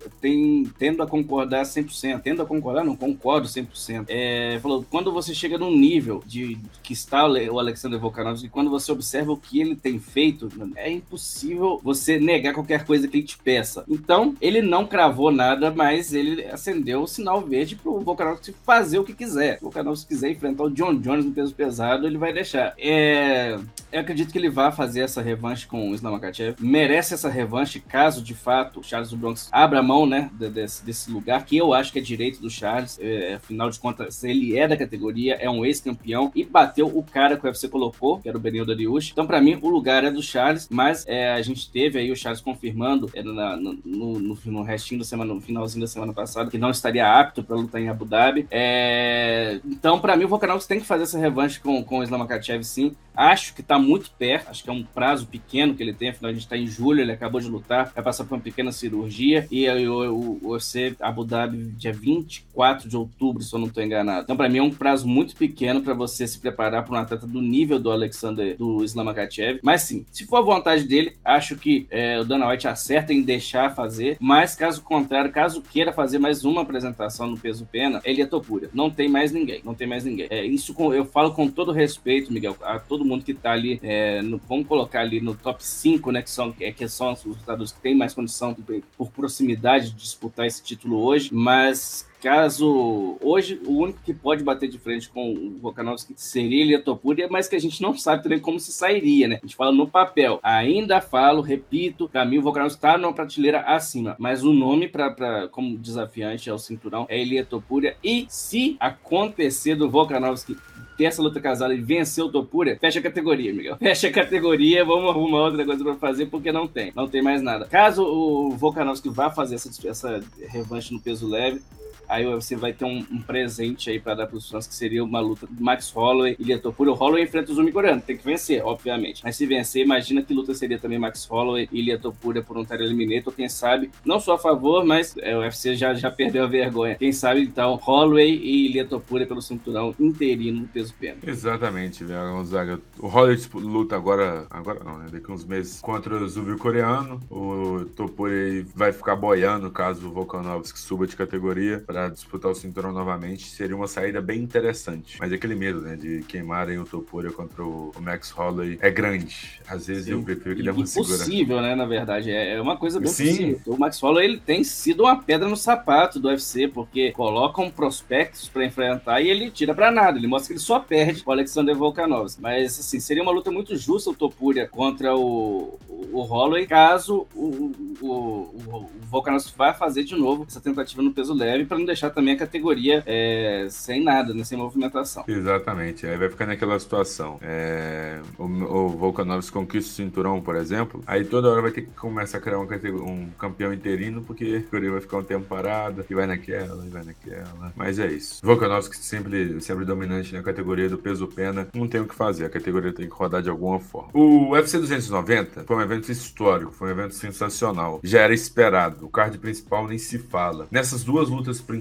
tendo a concordar concordar 100%. Tendo a concordar, não concordo 100%. É, falou, quando você chega num nível de que está o Alexander Volkanovski, quando você observa o que ele tem feito, é impossível você negar qualquer coisa que ele te peça. Então, ele não cravou nada, mas ele acendeu o sinal verde pro Volkanovski fazer o que quiser. O Volkanovski quiser enfrentar o John Jones no peso pesado, ele vai deixar. É... Eu acredito que ele vai fazer essa revanche com o Islam. Merece essa revanche caso, de fato, o Charles do Bronx abra mão, né, desse, desse lugar, que eu acho que é direito do Charles. É, afinal de contas, ele é da categoria, é um ex-campeão e bateu o cara que o UFC colocou, que era o Benil Dariush. Então, para mim, o lugar é do Charles, mas é, a gente teve aí o Charles confirmando é, na, no, no, no, restinho da semana, no finalzinho da semana passada, que não estaria apto para lutar em Abu Dhabi. É, então, para mim, o Volkanovski tem que fazer essa revanche com, com o Islam Makhachev, sim. Acho que está muito perto, acho que é um prazo pequeno que ele tem, afinal a gente está em julho, ele acabou de lutar, vai passar por uma pequena cirurgia e o, UFC Abu Dhabi dia 24 de outubro, se eu não estou enganado. Então, para mim é um prazo muito pequeno para você se preparar para um atleta do nível do Alexander, do Islam. Mas sim, se for a vontade dele, acho que é, o Dana White acerta em deixar fazer, mas caso contrário, caso queira fazer mais uma apresentação no peso pena, ele é Topura. Não tem mais ninguém, não tem mais ninguém. É, isso com, eu falo com todo respeito, Miguel, a todo mundo que está ali, é, no, vamos colocar ali no top 5, né, que são, é, que são os lutadores que têm mais condição por proximidade de disputar esse título hoje, mas caso hoje o único que pode bater de frente com o Volkanovski seria Ilia Topuria, mas que a gente não sabe também como se sairia, né? A gente fala no papel. Ainda falo, repito, para mim o Volkanovski está numa prateleira acima, mas o nome para como desafiante ao cinturão é Ilia Topuria e se acontecer do Volkanovski ter essa luta casada e vencer o Topuria, fecha a categoria, Miguel. Fecha a categoria, vamos arrumar outra coisa pra fazer, porque não tem. Não tem mais nada. Caso o Volkanovski vá fazer essa, essa revanche no peso leve, Aí você vai ter um, um presente aí para dar para os fãs, que seria uma luta de Max Holloway e Liatopura. O Holloway enfrenta o Zumi coreano, tem que vencer, obviamente. Mas se vencer, imagina que luta seria também Max Holloway e Liatopura por um Tyler Eliminator. Quem sabe, não sou a favor, mas é, o UFC já, já perdeu a vergonha. Quem sabe, então, Holloway e Liatopura pelo cinturão interino no peso pena. Exatamente, velho. O Holloway luta agora, agora não, né? Daqui uns meses contra o Zumi coreano. O Topura vai ficar boiando caso o Volkanovski suba de categoria para disputar o cinturão novamente, seria uma saída bem interessante. Mas aquele medo, né, de queimarem o Topuria contra o Max Holloway é grande. Às vezes Sim. eu prefiro que dê uma segura. Impossível, né, na verdade. É, é uma coisa bem Sim. possível. O Max Holloway, ele tem sido uma pedra no sapato do UFC, porque colocam prospectos para enfrentar e ele tira para nada. Ele mostra que ele só perde o Alexander Volkanovski. Mas, assim, seria uma luta muito justa o Topuria contra o, o Holloway, caso o, o, o, o Volkanovski vá fazer de novo essa tentativa no peso leve para não deixar também a categoria é, sem nada, né, sem movimentação. Exatamente, aí vai ficar naquela situação. É, o, o Volkanovski conquista o cinturão, por exemplo, aí toda hora vai ter que começar a criar um, um campeão interino, porque a categoria vai ficar um tempo parada, e vai naquela, e vai naquela. Mas é isso. Volkanovski sempre, sempre dominante na categoria do peso-pena, não tem o que fazer, a categoria tem que rodar de alguma forma. O UFC 290 foi um evento histórico, foi um evento sensacional. Já era esperado, o card principal nem se fala. Nessas duas lutas principais,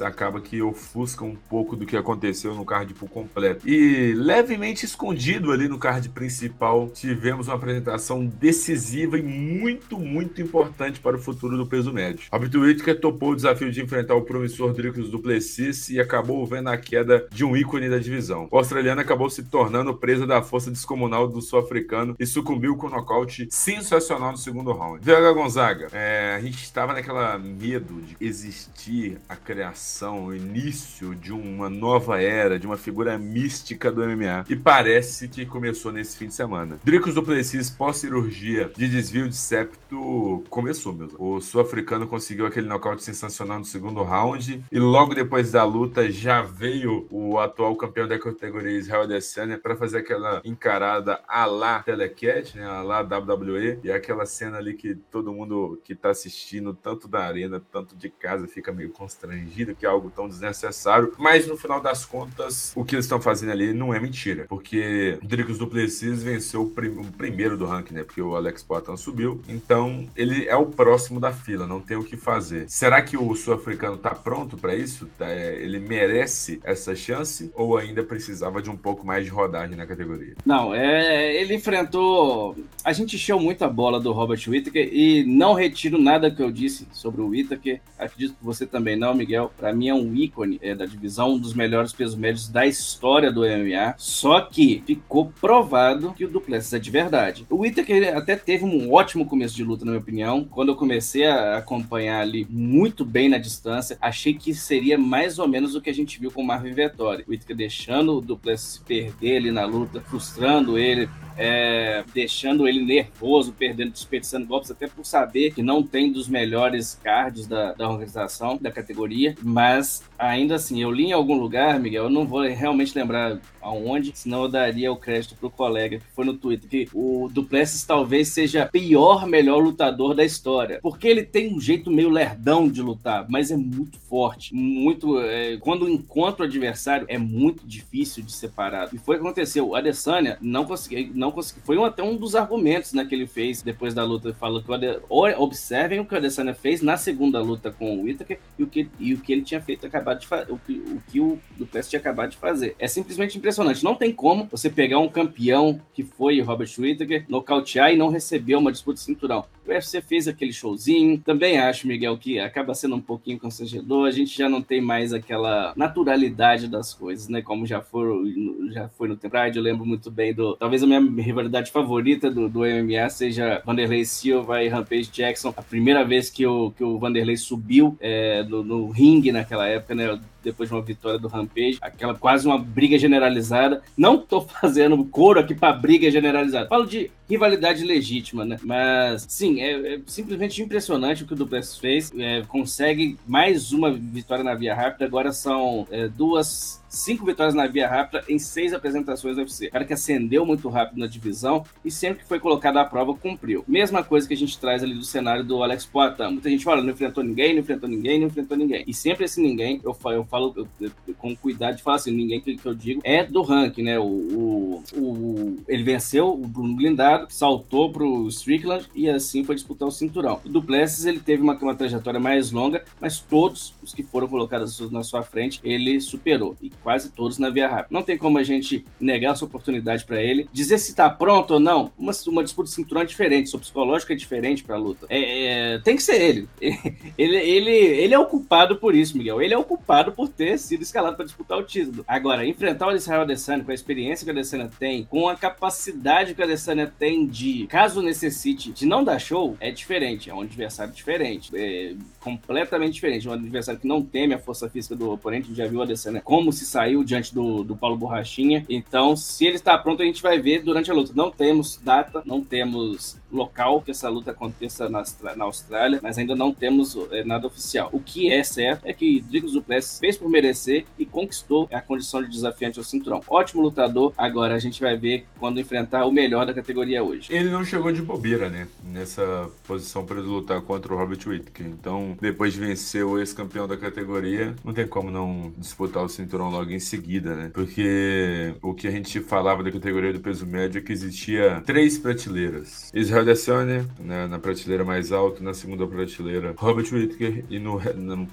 acaba que ofusca um pouco do que aconteceu no card por completo. E levemente escondido ali no card principal, tivemos uma apresentação decisiva e muito, muito importante para o futuro do peso médio. Albert Whittaker topou o desafio de enfrentar o promissor Dricus Duplessis e acabou vendo a queda de um ícone da divisão. O australiano acabou se tornando presa da força descomunal do sul-africano e sucumbiu com o nocaute sensacional no segundo round. VH Gonzaga, é, a gente estava naquela medo de existir a criação, o início de uma nova era, de uma figura mística do MMA. E parece que começou nesse fim de semana. Dricos Duplessis, pós-cirurgia de desvio de septo, começou mesmo. O sul-africano conseguiu aquele nocaute sensacional no segundo round e logo depois da luta já veio o atual campeão da categoria Israel Adesanya para fazer aquela encarada a lá Telecat, né, a lá WWE, e aquela cena ali que todo mundo que tá assistindo, tanto da arena, tanto de casa, fica meio meio constrangido, que é algo tão desnecessário, mas no final das contas, o que eles estão fazendo ali não é mentira, porque Dricos Duplessis venceu o, prim o, primeiro do ranking, né? Porque o Alex Poitin subiu, então ele é o próximo da fila, não tem o que fazer. Será que o sul-africano tá pronto para isso? Tá, é, ele merece essa chance ou ainda precisava de um pouco mais de rodagem na categoria? Não, é, ele enfrentou. A gente encheu muito a bola do Robert Whittaker e não retiro nada que eu disse sobre o Whittaker. Acredito que você também não, Miguel. Para mim é um ícone é, da divisão, um dos melhores pesos médios da história do MMA. Só que ficou provado que o Duplessis é de verdade. O Whittaker até teve um ótimo começo de luta, na minha opinião. Quando eu comecei a acompanhar ali muito bem na distância, achei que seria mais ou menos o que a gente viu com o Marvin Vettori. O Whittaker deixando o Duplessis perder ali na luta, frustrando ele, é, deixando ele nervoso, perdendo, desperdiçando golpes, até por saber que não tem dos melhores cards da, da organização, da categoria, mas ainda assim, eu li em algum lugar, Miguel, eu não vou realmente lembrar aonde, senão eu daria o crédito pro colega que foi no Twitter, que o Duplessis talvez seja pior, melhor lutador da história, porque ele tem um jeito meio lerdão de lutar, mas é muito forte, muito, é, quando encontra o adversário, é muito difícil de separar, e foi o que aconteceu, o Adesanya não conseguiu, não conseguiu, foi até um dos argumentos né, que ele fez depois da luta, falou que o Ade, observem o que o Adesanya fez na segunda luta com o Whittaker e o que, e o que ele tinha feito, acabado de o que o, que o Duplessis tinha acabado de fazer, é simplesmente impressionante impressionante. Não tem como você pegar um campeão que foi Robert Whittaker, nocautear e não receber uma disputa de cinturão. O UFC fez aquele showzinho. Também acho, Miguel, que acaba sendo um pouquinho constrangedor. A gente já não tem mais aquela naturalidade das coisas, né? Como já foi, já foi no Tempride. Eu lembro muito bem do. Talvez a minha rivalidade favorita do, do MMA seja Vanderlei Silva e Rampage Jackson. A primeira vez que o, que o Vanderlei subiu é, no, no ringue naquela época, né? Depois de uma vitória do Rampage, aquela quase uma briga generalizada. Não tô fazendo coro aqui para briga generalizada. Falo de rivalidade legítima, né? Mas, sim, é, é simplesmente impressionante o que o Duplessis fez. É, consegue mais uma vitória na via rápida. Agora são é, duas cinco vitórias na via rápida em seis apresentações do UFC. Cara que ascendeu muito rápido na divisão e sempre que foi colocado à prova cumpriu. Mesma coisa que a gente traz ali do cenário do Alex Poitin. Muita gente fala, não enfrentou ninguém, não enfrentou ninguém, não enfrentou ninguém. E sempre esse ninguém, eu falo, eu falo eu, eu, com cuidado de falar assim, ninguém que, que, eu digo é do ranking, né? O, o, o, ele venceu o Bruno Blindado, saltou pro Strickland e assim foi disputar o cinturão. O Duplessis, ele teve uma, uma trajetória mais longa, mas todos os que foram colocados na sua frente, ele superou. E quase todos na via rápida. Não tem como a gente negar essa oportunidade para ele. Dizer se tá pronto ou não, uma, uma disputa de cinturão é diferente, seu psicológico é diferente pra luta. É, é, tem que ser ele. ele. Ele, ele. é o culpado por isso, Miguel. Ele é o culpado por ter sido escalado para disputar o título. Agora, enfrentar o Israel Adesanya com a experiência que o Adesanya tem, com a capacidade que o Adesanya tem de, caso necessite, de não dar show, é diferente. É um adversário diferente. É completamente diferente. Um adversário que não teme a força física do oponente. Já viu o Adesanya como se saiu diante do, do Paulo Borrachinha. Então, se ele está pronto, a gente vai ver durante a luta. Não temos data, não temos local que essa luta aconteça na, na Austrália, mas ainda não temos é, nada oficial. O que é certo é que Dricos Duplessis fez por merecer e conquistou a condição de desafiante ao cinturão. Ótimo lutador, agora a gente vai ver quando enfrentar o melhor da categoria hoje. Ele não chegou de bobeira, né? Nessa posição para ele lutar contra o Robert Whittaker. Então, depois de vencer o ex-campeão da categoria, não tem como não disputar o cinturão logo em seguida, né? Porque o que a gente falava da categoria do peso médio é que existia três prateleiras. Israel Adesanya, né, na prateleira mais alta, na segunda prateleira, Robert Whittaker e no, no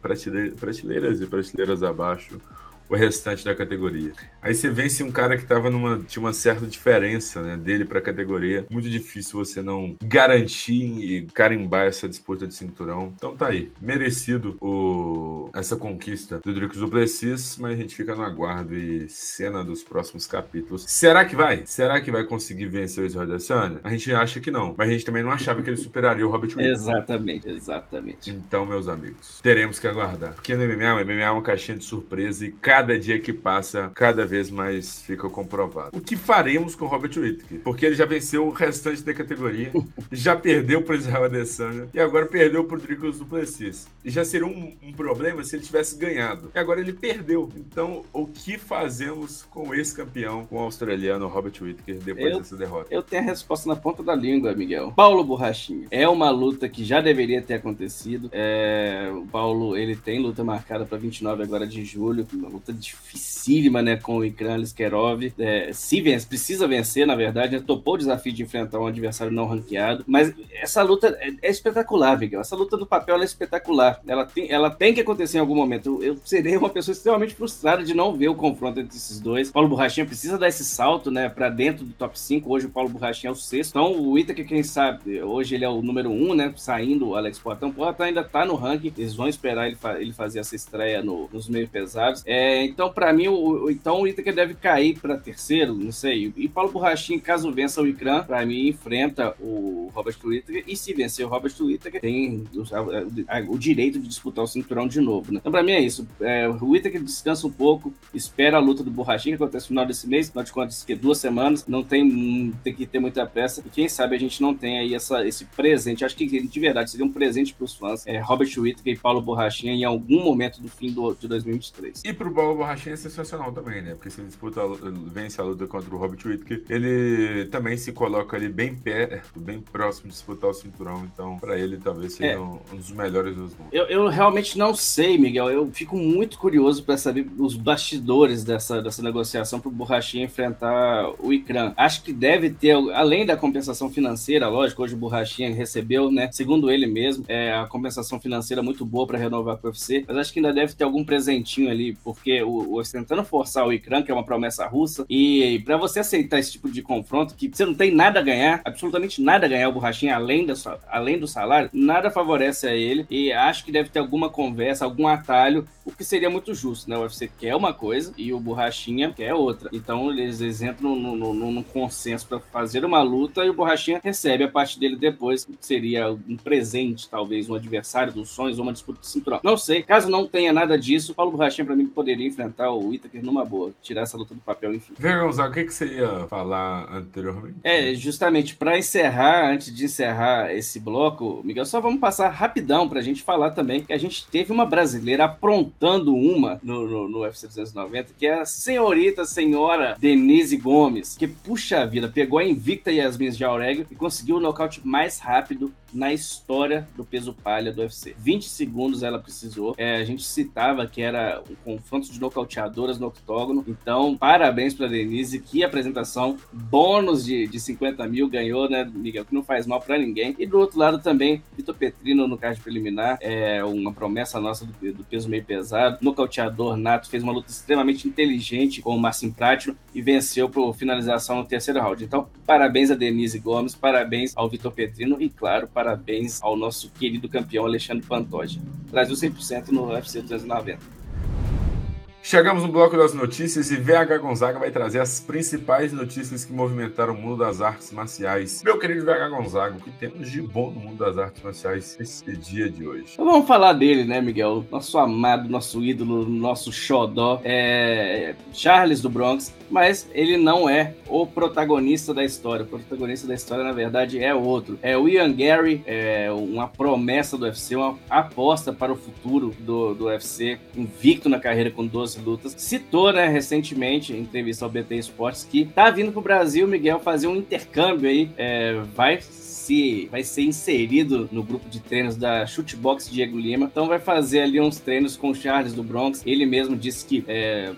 prateleira, prateleiras e prateleiras abaixo, o restante da categoria. Aí você vence um cara que tava numa, tinha uma certa diferença né, dele para a categoria. Muito difícil você não garantir e carimbar essa disputa de cinturão. Então tá aí, merecido o, essa conquista do Dricos Duplessis, mas a gente fica no aguardo e cena dos próximos capítulos. Será que vai? Será que vai conseguir vencer o Israel Adesanya? A gente acha que não, mas a gente também não achava que ele superaria o Robert Whittaker. Exatamente, exatamente. Então, meus amigos, teremos que aguardar. Porque no MMA, o MMA é uma caixinha de surpresa e cada dia que passa, cada vez mais fica comprovado. O que faremos com Robert Whittaker? Porque ele já venceu o restante da categoria, já perdeu para Israel Adesanya e agora perdeu para o Dricos Duplessis. E já seria um, um, problema se ele tivesse ganhado. E agora ele perdeu. Então, o que fazemos com esse campeão, com o australiano Robert Whittaker, depois eu, dessa derrota? Eu tenho a resposta na ponta da língua, Miguel. Paulo Borrachinha. É uma luta que já deveria ter acontecido. É, o Paulo, ele tem luta marcada para 29 agora de julho, uma luta dificílima, né, com o Ikran Liskerov. É, se vence, precisa vencer, na verdade, né, topou o desafio de enfrentar um adversário não ranqueado, mas essa luta é, é espetacular, Miguel. Essa luta do papel é espetacular. Ela tem, ela tem que acontecer em algum momento. Eu, eu serei uma pessoa extremamente frustrada de não ver o confronto entre esses dois. Paulo Borrachinha precisa dar esse salto, né, para dentro do top 5. Hoje o Paulo Borrachinha é o sexto. Então o Itaker, quem sabe, hoje ele é o número 1, um, né, saindo o Alex Portão. Porta ainda tá no ranking. Eles vão esperar ele, fa ele fazer essa estreia no, nos meio pesados. É, então, para mim, o, o, então o deve cair para terceiro, não sei. E Paulo Borrachinha, caso vença o Ikran, para mim, enfrenta o Robert Whittaker. E se vencer o Robert Whittaker, tem o, o, direito de disputar o cinturão de novo, né? Então, para mim, é isso. É, o Whittaker descansa um pouco, espera a luta do Borrachinha, que acontece no final desse mês, afinal de contas, que é duas semanas, não tem, tem que ter muita pressa. E quem sabe a gente não tem aí essa, esse presente. Acho que de verdade seria um presente para os fãs. É, Robert Whittaker e Paulo Borrachinha em algum momento do fim do, de 2023. E pro Paulo Borrachinha é sensacional também, né? Porque se ele disputa, vence a luta contra o Robert Whittaker, ele também se coloca ali bem perto, bem próximo de disputar o cinturão. Então, para ele, talvez seja é. um, um, dos melhores dos mundos. Eu, eu, realmente não sei, Miguel. Eu fico muito curioso para saber os bastidores dessa, dessa negociação pro Borrachinha enfrentar o Ikran. Acho que deve ter, além da compensação financeira, lógico, hoje o Borrachinha recebeu, né? Segundo ele mesmo, é a compensação financeira muito boa para renovar com o UFC, mas acho que ainda deve ter algum presentinho ali, porque o, o tentando forçar o Ikran, que é uma promessa russa, e para você aceitar esse tipo de confronto, que você não tem nada a ganhar, absolutamente nada a ganhar o Borrachinha, além, da sua, além do salário, nada favorece a ele, e acho que deve ter alguma conversa, algum atalho, o que seria muito justo, né? O UFC quer uma coisa e o Borrachinha quer outra. Então eles, eles entram no consenso para fazer uma luta e o Borrachinha recebe a parte dele depois, que seria um presente, talvez, um adversário dos sonhos ou uma disputa de cinturão. Não sei, caso não tenha nada disso, Paulo Borrachinha para mim poderia enfrentar o Itaker numa boa, tirar essa luta do papel, enfim. Vem, Gonzaga, o que, que você ia falar anteriormente? É, justamente para encerrar, antes de encerrar esse bloco, Miguel, só vamos passar rapidão para a gente falar também que a gente teve uma brasileira aprontando uma no, no, no UFC 290, que é a senhorita, senhora Denise Gomes, que puxa vida, pegou a invicta Yasmin Jauregui e conseguiu o nocaute mais rápido na história do peso palha do UFC. 20 segundos ela precisou. É, a gente citava que era um confronto de nocauteadoras no octógono. Então, parabéns para Denise. Que apresentação. Bônus de, de 50 mil ganhou, né, Miguel? Que não faz mal para ninguém. E do outro lado também, Vitor Petrino no card preliminar. É uma promessa nossa do, do peso meio pesado. Nocauteador nato. Fez uma luta extremamente inteligente com o Marcin Pratino e venceu por finalização no terceiro round. Então, parabéns a Denise Gomes. Parabéns ao Vitor Petrino. E, claro, parabéns parabéns ao nosso querido campeão Alexandre Pantoja. Brasil 100% no UFC 290. Chegamos no bloco das notícias e VH Gonzaga vai trazer as principais notícias que movimentaram o mundo das artes marciais. Meu querido VH Gonzaga, o que temos de bom no mundo das artes marciais esse dia de hoje? Então vamos falar dele, né, Miguel? Nosso amado, nosso ídolo, nosso xodó, é Charles do Bronx, mas ele não é o protagonista da história. O protagonista da história, na verdade, é outro. É o Ian Gary, é uma promessa do UFC, uma aposta para o futuro do, do UFC, invicto na carreira com 12 lutas. Citou, né, recentemente, em entrevista ao BT Esportes, que tá vindo pro Brasil, Miguel, fazer um intercâmbio aí. É, vai se vai ser inserido no grupo de treinos da Chutebox Diego Lima. Então vai fazer ali uns treinos com o Charles do Bronx. Ele mesmo disse que é,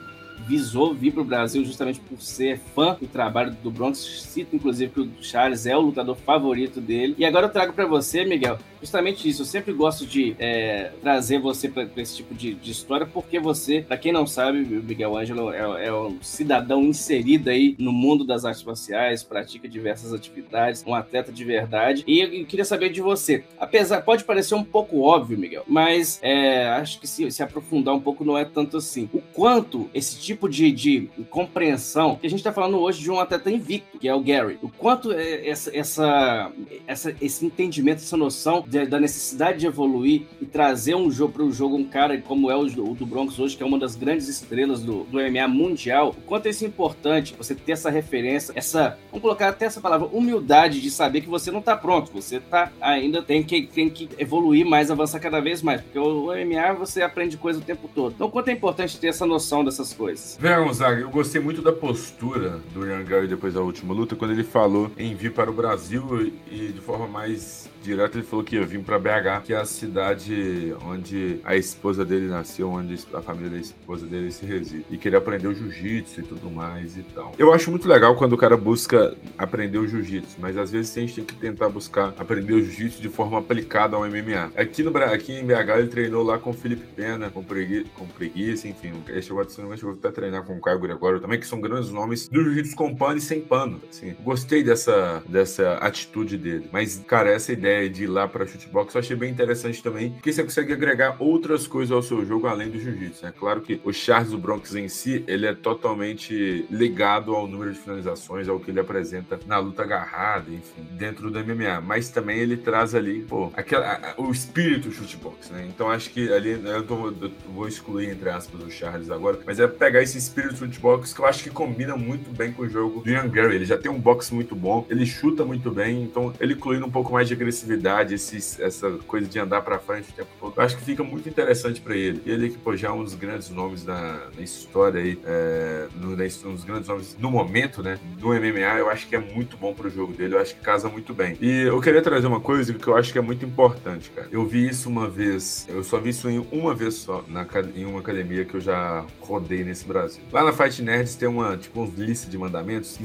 visou vir para o Brasil justamente por ser fã do trabalho do Bronx. Cito, inclusive, que o Charles é o lutador favorito dele. E agora eu trago para você, Miguel, justamente isso. Eu sempre gosto de é, trazer você para esse tipo de, de, história, porque você, para quem não sabe, o Miguel Ângelo é, é, um cidadão inserido aí no mundo das artes marciais, pratica diversas atividades, um atleta de verdade. E eu queria saber de você. Apesar, pode parecer um pouco óbvio, Miguel, mas é, acho que se, se aprofundar um pouco não é tanto assim. O quanto esse tipo de, de compreensão, que a gente está falando hoje de um atleta invicto, que é o Gary, o quanto é essa, essa, essa esse entendimento, essa noção de, da necessidade de evoluir e trazer um jogo para o jogo um cara como é o, o, do Broncos hoje, que é uma das grandes estrelas do, do MMA mundial, o quanto é isso importante, você ter essa referência, essa, vamos colocar até essa palavra, humildade de saber que você não está pronto, você tá, ainda tem que, tem que evoluir mais, avançar cada vez mais, porque o, o MMA você aprende coisa o tempo todo. Então, quanto é importante ter essa noção dessas coisas? Vera Gonzaga, eu gostei muito da postura do Ian Gary depois da última luta, quando ele falou em vir para o Brasil e de forma mais direto ele falou que ia vir para BH, que é a cidade onde a esposa dele nasceu, onde a família da esposa dele se reside. E que ele aprendeu jiu-jitsu e tudo mais e tal. Eu acho muito legal quando o cara busca aprender o jiu-jitsu, mas às vezes a gente tem que tentar buscar aprender o jiu-jitsu de forma aplicada ao MMA. Aqui, no, aqui em BH ele treinou lá com o Felipe Pena, com preguiça, com preguiça enfim. Ele a, chegou até treinar com o Caio Gregório também, que são grandes nomes do jiu-jitsu com pano e sem pano. Assim, gostei dessa, dessa atitude dele. Mas, cara, essa ideia de ir lá para shootbox, eu achei bem interessante também, porque você consegue agregar outras coisas ao seu jogo além do jiu-jitsu. É né? claro que o Charles do Bronx em si, ele é totalmente ligado ao número de finalizações, ao que ele apresenta na luta agarrada, enfim, dentro do MMA. Mas também ele traz ali, pô, aquela, o espírito shootbox, né? Então acho que ali, eu, tô, eu vou excluir, entre aspas, o Charles agora, mas é pegar esse espírito shootbox que eu acho que combina muito bem com o jogo do Ian Gary. Ele já tem um boxe muito bom, ele chuta muito bem, então ele incluindo um pouco mais de agressividade agressividade, esse, essa coisa de andar para frente o tempo todo, acho que fica muito interessante para ele. Ele que pô, já é um dos grandes nomes da, da história aí, é, no, um dos grandes nomes no momento, né, do MMA, eu acho que é muito bom pro jogo dele, eu acho que casa muito bem. E eu queria trazer uma coisa que eu acho que é muito importante, cara. Eu vi isso uma vez, eu só vi isso em uma vez só, na, em uma academia que eu já rodei nesse Brasil. Lá na Fight Nerds tem uma, tipo, uma lista de mandamentos,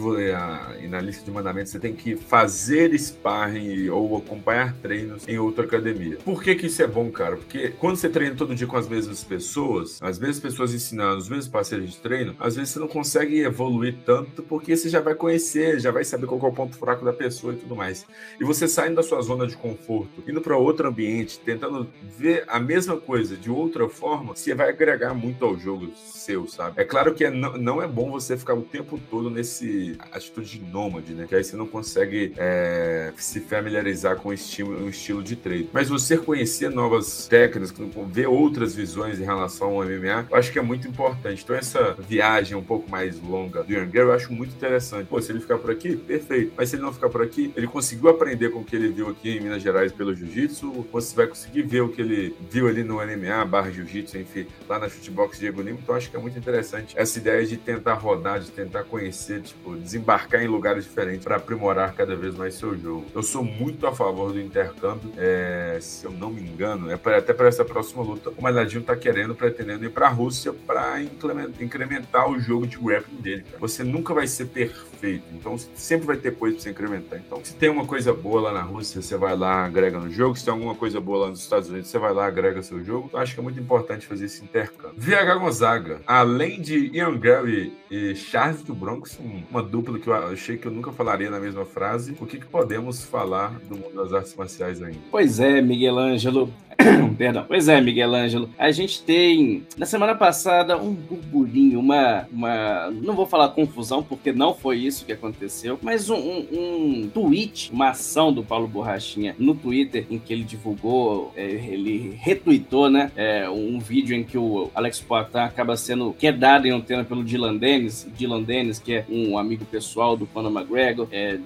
e na lista de mandamentos você tem que fazer sparring ou acompanhar acompanhar treinos em outra academia. Por que que isso é bom, cara? Porque quando você treina todo dia com as mesmas pessoas, as mesmas pessoas ensinando, os mesmos parceiros de treino, às vezes você não consegue evoluir tanto porque você já vai conhecer, já vai saber qual é o ponto fraco da pessoa e tudo mais. E você saindo da sua zona de conforto, indo para outro ambiente, tentando ver a mesma coisa de outra forma, você vai agregar muito ao jogo seu, sabe? É claro que é, não, não é bom você ficar o tempo todo nesse atitude de nômade, né? Que aí você não consegue é, se familiarizar com estilo, um estilo de treino. Mas você conhecer novas técnicas, ver outras visões em relação ao MMA, eu acho que é muito importante. Então, essa viagem um pouco mais longa do Young eu acho muito interessante. Pô, se ele ficar por aqui, perfeito. Mas se ele não ficar por aqui, ele conseguiu aprender com o que ele viu aqui em Minas Gerais pelo Jiu-Jitsu, você vai conseguir ver o que ele viu ali no MMA, barra Jiu-Jitsu, enfim, lá na Shootbox Diego Lima. Então, acho que é muito interessante essa ideia de tentar rodar, de tentar conhecer, tipo, desembarcar em lugares diferentes para aprimorar cada vez mais seu jogo. Eu sou muito a favor do intercâmbio, é, se eu não me engano, é pra, até para essa próxima luta, o Maladinho tá querendo, pretendendo ir para a Rússia para incrementar o jogo de grappling dele. Cara. Você nunca vai ser perfeito, então sempre vai ter coisa para você incrementar. Então, se tem uma coisa boa lá na Rússia, você vai lá, agrega no jogo. Se tem alguma coisa boa lá nos Estados Unidos, você vai lá, agrega seu jogo. Então, acho que é muito importante fazer esse intercâmbio. VH Gonzaga, além de Ian Gary e Charles do Bronx, uma dupla que eu achei que eu nunca falaria na mesma frase, o que, que podemos falar do mundo das artes marciais ainda. Pois é, Miguel Ângelo. Perdão. Pois é, Miguel Ângelo. A gente tem, na semana passada, um burburinho, uma, uma. Não vou falar confusão, porque não foi isso que aconteceu, mas um, um, um tweet, uma ação do Paulo Borrachinha no Twitter, em que ele divulgou, é, ele retweetou, né? É, um vídeo em que o Alex Poitin acaba sendo quedado em antena pelo Dylan Dennis, Dylan Dennis, que é um amigo pessoal do Conor McGregor. É,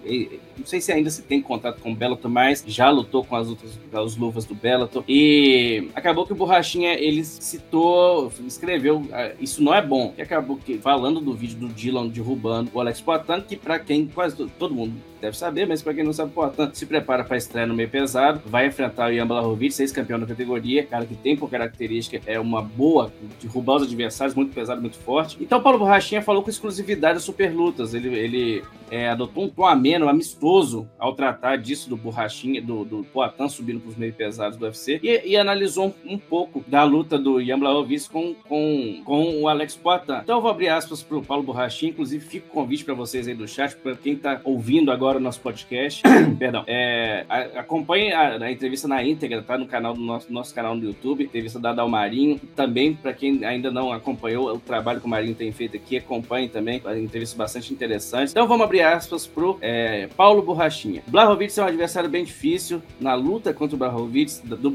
não sei se ainda se tem contato com o Bellator, mas já lutou com as outras as luvas do Bellator. E acabou que o Borrachinha, ele citou, escreveu, ah, isso não é bom. E acabou que, falando do vídeo do Dylan derrubando o Alex Poitin, que para quem quase todo mundo deve saber, mas para quem não sabe, Poitin se prepara para estreia no meio pesado, vai enfrentar o Ian Blachowicz, seis campeão da categoria, cara que tem por característica é uma boa derrubar os adversários, muito pesado, muito forte. Então Paulo Borrachinha falou com exclusividade das super lutas, ele, ele é, adotou um tom ameno, amistoso ao tratar disso do Borrachinha, do, do Poitin subindo para os meio pesados do UFC, e e, analisou um, um, pouco da luta do Ian Blachowicz com, com, com o Alex Poitin. Então eu vou abrir aspas para o Paulo Borrachinha, inclusive fica o convite para vocês aí do chat, para quem está ouvindo agora o nosso podcast, perdão, é, acompanhe a, a, entrevista na íntegra, tá no canal do nosso, nosso canal no YouTube, entrevista dada ao Marinho, também para quem ainda não acompanhou o trabalho que o Marinho tem feito aqui, acompanhe também, a entrevista bastante interessante. Então vamos abrir aspas pro é, Paulo Borrachinha. Blachowicz é um adversário bem difícil, na luta contra o Blachowicz, do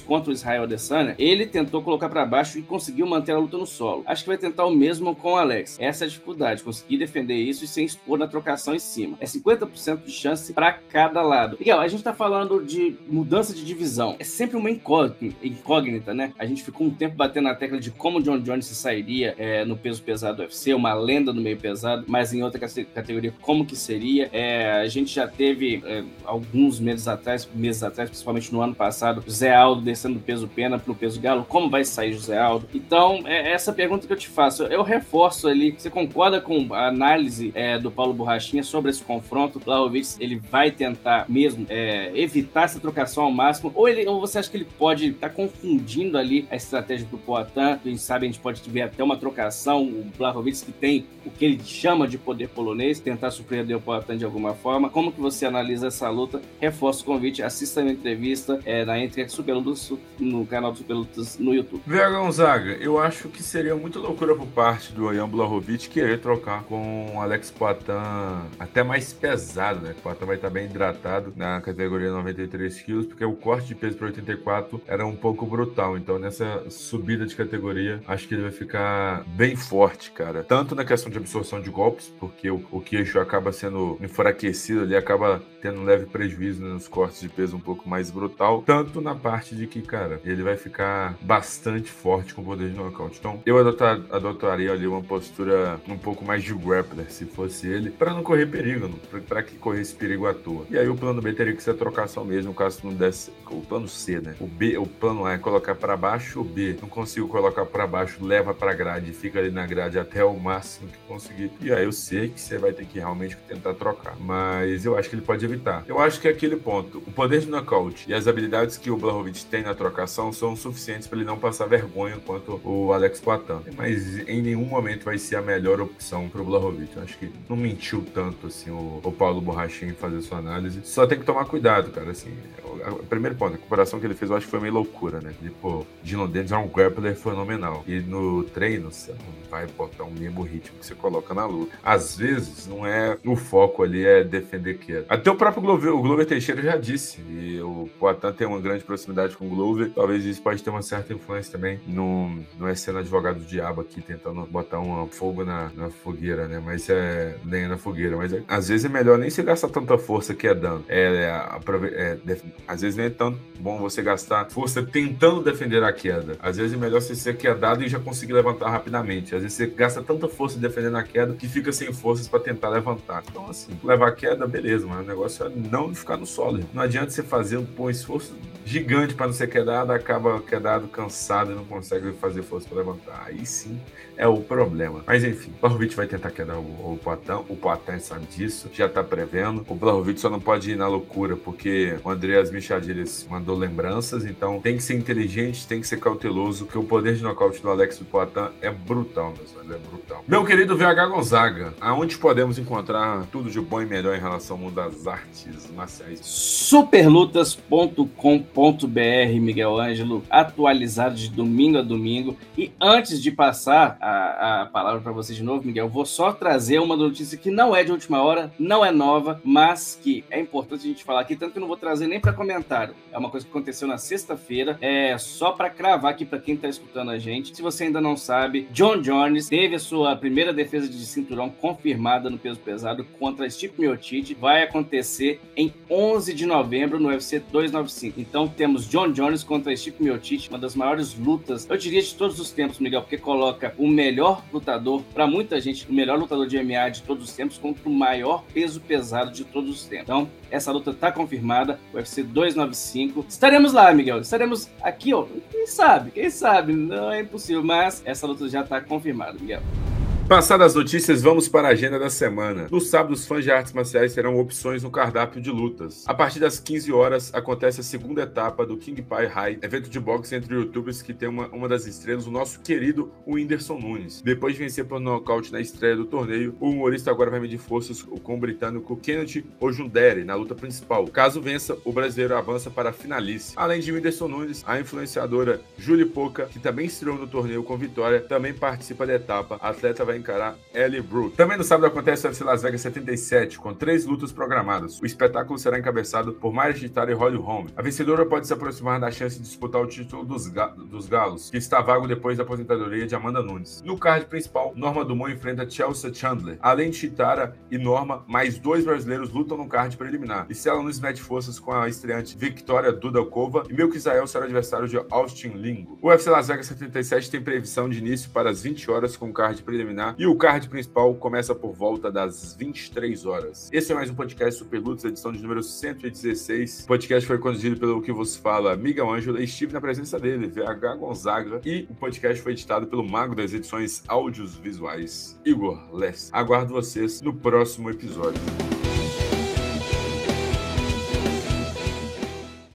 Contra o Israel Adesanya, ele tentou colocar para baixo e conseguiu manter a luta no solo. Acho que vai tentar o mesmo com o Alex. Essa é a dificuldade, conseguir defender isso e sem expor na trocação em cima. É 50% de chance para cada lado. Miguel, a gente tá falando de mudança de divisão. É sempre uma incógnita, né? A gente ficou um tempo batendo na tecla de como o John Jones se sairia é, no peso pesado do UFC, uma lenda no meio pesado, mas em outra categoria, como que seria? É, a gente já teve é, alguns meses atrás, meses atrás, principalmente no ano passado, Zé Aldo descendo do peso pena pro peso galo. Como vai sair José Aldo? Então, é essa pergunta que eu te faço. Eu reforço ali. Você concorda com a análise é, do Paulo Borrachinha sobre esse confronto? O Blahovic, ele vai tentar mesmo é, evitar essa trocação ao máximo? Ou, ele, ou você acha que ele pode estar tá confundindo ali a estratégia do Poitin? Quem sabe a gente pode ver até uma trocação. O Blahovic que tem o que ele chama de poder polonês, tentar surpreender o Poitin de alguma forma. Como que você analisa essa luta? Reforço o convite, assista a minha entrevista é, na Entre No canal do Superlutas no YouTube. Vega Gonzaga, eu acho que seria muito loucura por parte do Ian Blahovic querer trocar com Alex Poitin até mais pesado, né? O Poitin vai estar bem hidratado na categoria 93 quilos, porque o corte de peso para 84 era um pouco brutal. Então, nessa subida de categoria, acho que ele vai ficar bem forte, cara. Tanto na questão de absorção de golpes, porque o, o queixo acaba sendo enfraquecido, ele acaba tendo um leve prejuízo nos cortes de peso um pouco mais brutal, tanto na parte de que, cara, ele vai ficar bastante forte com o poder de nocaute. Então, eu adotar, adotaria ali uma postura um pouco mais de grappler, se fosse ele, para não correr perigo, para que corresse perigo à toa. E aí o plano B teria que ser a trocação mesmo, caso não desse o plano C, né? O B, o plano A é colocar para baixo, o B não consigo colocar para baixo, leva para grade, fica ali na grade até o máximo que conseguir. E aí eu sei que você vai ter que realmente tentar trocar, mas eu acho que ele pode evitar. Eu acho que é aquele ponto, o poder de nocaute e as habilidades que o Blachowicz tem na trocação são suficientes para ele não passar vergonha enquanto o Alex Poitin. Mas em nenhum momento vai ser a melhor opção para o Blachowicz. Acho que não mentiu tanto assim o, o Paulo Borrachinha em fazer sua análise. Só tem que tomar cuidado, cara. Assim, o primeiro ponto, a comparação que ele fez, eu acho que foi meio loucura, né? Ele, pô, Dylan Dennis é um grappler fenomenal. E no treino, você não vai botar o mesmo ritmo que você coloca na luta. Às vezes, não é o foco ali é defender queda. Até o próprio Glover, o Glover Teixeira já disse. E o Poitin tem uma grande proximidade com o Glover. Talvez isso pode ter uma certa influência também. Não, não é sendo advogado do diabo aqui, tentando botar um fogo na, na fogueira, né? Mas é nem na fogueira. Mas é, às vezes é melhor nem se gastar tanta força que é dano. É, é, é, às vezes não é tão bom você gastar força tentando defender a queda. Às vezes é melhor você ser quedado e já conseguir levantar rapidamente. Às vezes você gasta tanta força defendendo a queda que fica sem forças para tentar levantar. Então, assim, levar a queda, beleza, mas o negócio é não ficar no solo. Não adianta você fazer um esforço gigante para não ser quedado, acaba quedado, cansado e não consegue fazer força para levantar. Aí sim é o problema. Mas enfim, o Blahovic vai tentar quedar o, o Poitin, o Poitin sabe disso, já tá prevendo. O Blahovic só não pode ir na loucura, porque o Andreas Michadilis mandou lembranças, então tem que ser inteligente, tem que ser cauteloso, porque o poder de nocaute do Alex Poitin é brutal, é brutal. Meu querido VH Gonzaga, aonde podemos encontrar tudo de bom e melhor em relação ao mundo das artes marciais? Superlutas.com.br, Miguel Ângelo, atualizado de domingo a domingo. E antes de passar a, a palavra para você de novo, Miguel. Vou só trazer uma notícia que não é de última hora, não é nova, mas que é importante a gente falar aqui, tanto que eu não vou trazer nem para comentário. É uma coisa que aconteceu na sexta-feira, é só para cravar aqui para quem está escutando a gente. Se você ainda não sabe, John Jones teve a sua primeira defesa de cinturão confirmada no peso pesado contra Steve Miocic. Vai acontecer em 11 de novembro no UFC 295. Então temos John Jones contra Steve Miocic, uma das maiores lutas, eu diria de todos os tempos, Miguel, porque coloca o melhor lutador, para muita gente, o melhor lutador de MMA de todos os tempos contra o maior peso pesado de todos os tempos. Então, essa luta está confirmada, UFC 295. Estaremos lá, Miguel. Estaremos aqui, ó. Quem sabe? Quem sabe? Não é impossível, mas essa luta já está confirmada, Miguel. Passadas as notícias, vamos para a agenda da semana. No sábado, os fãs de artes marciais terão opções no cardápio de lutas. A partir das 15 horas, acontece a segunda etapa do King Pie High, evento de boxe entre youtubers que tem uma, uma das estrelas, o nosso querido Whindersson Nunes. Depois de vencer por nocaute na estreia do torneio, o humorista agora vai medir forças com o britânico Kenneth Ojundere na luta principal. Caso vença, o brasileiro avança para a finalíssima. Além de Whindersson Nunes, a influenciadora Julie Poca, que também estreou no torneio com vitória, também participa da etapa. A atleta vai encarar Ellie Brooke. Também no sábado acontece o UFC Las Vegas 77, com três lutas programadas. O espetáculo será encabeçado por Mayra Gitara e Holly Holm. A vencedora pode se aproximar da chance de disputar o título dos, ga dos Galos, que está vago depois da aposentadoria de Amanda Nunes. No card principal, Norma Dumont enfrenta Chelsea Chandler. Além de Chitara e Norma, mais dois brasileiros lutam no card preliminar. E Stella Nunes mete forças com a estreante Victoria Dudakova e Milk Israel será adversário de Austin Lingo. O UFC Las Vegas 77 tem previsão de início para as 20 horas com card preliminar e o card principal começa por volta das 23 horas. Esse é mais um podcast Super edição de número 116. O podcast foi conduzido pelo que vos fala Miguel Ângelo e estive na presença dele, VH Gonzaga, e o podcast foi editado pelo mago das edições áudios visuais, Igor Less. Aguardo vocês no próximo episódio.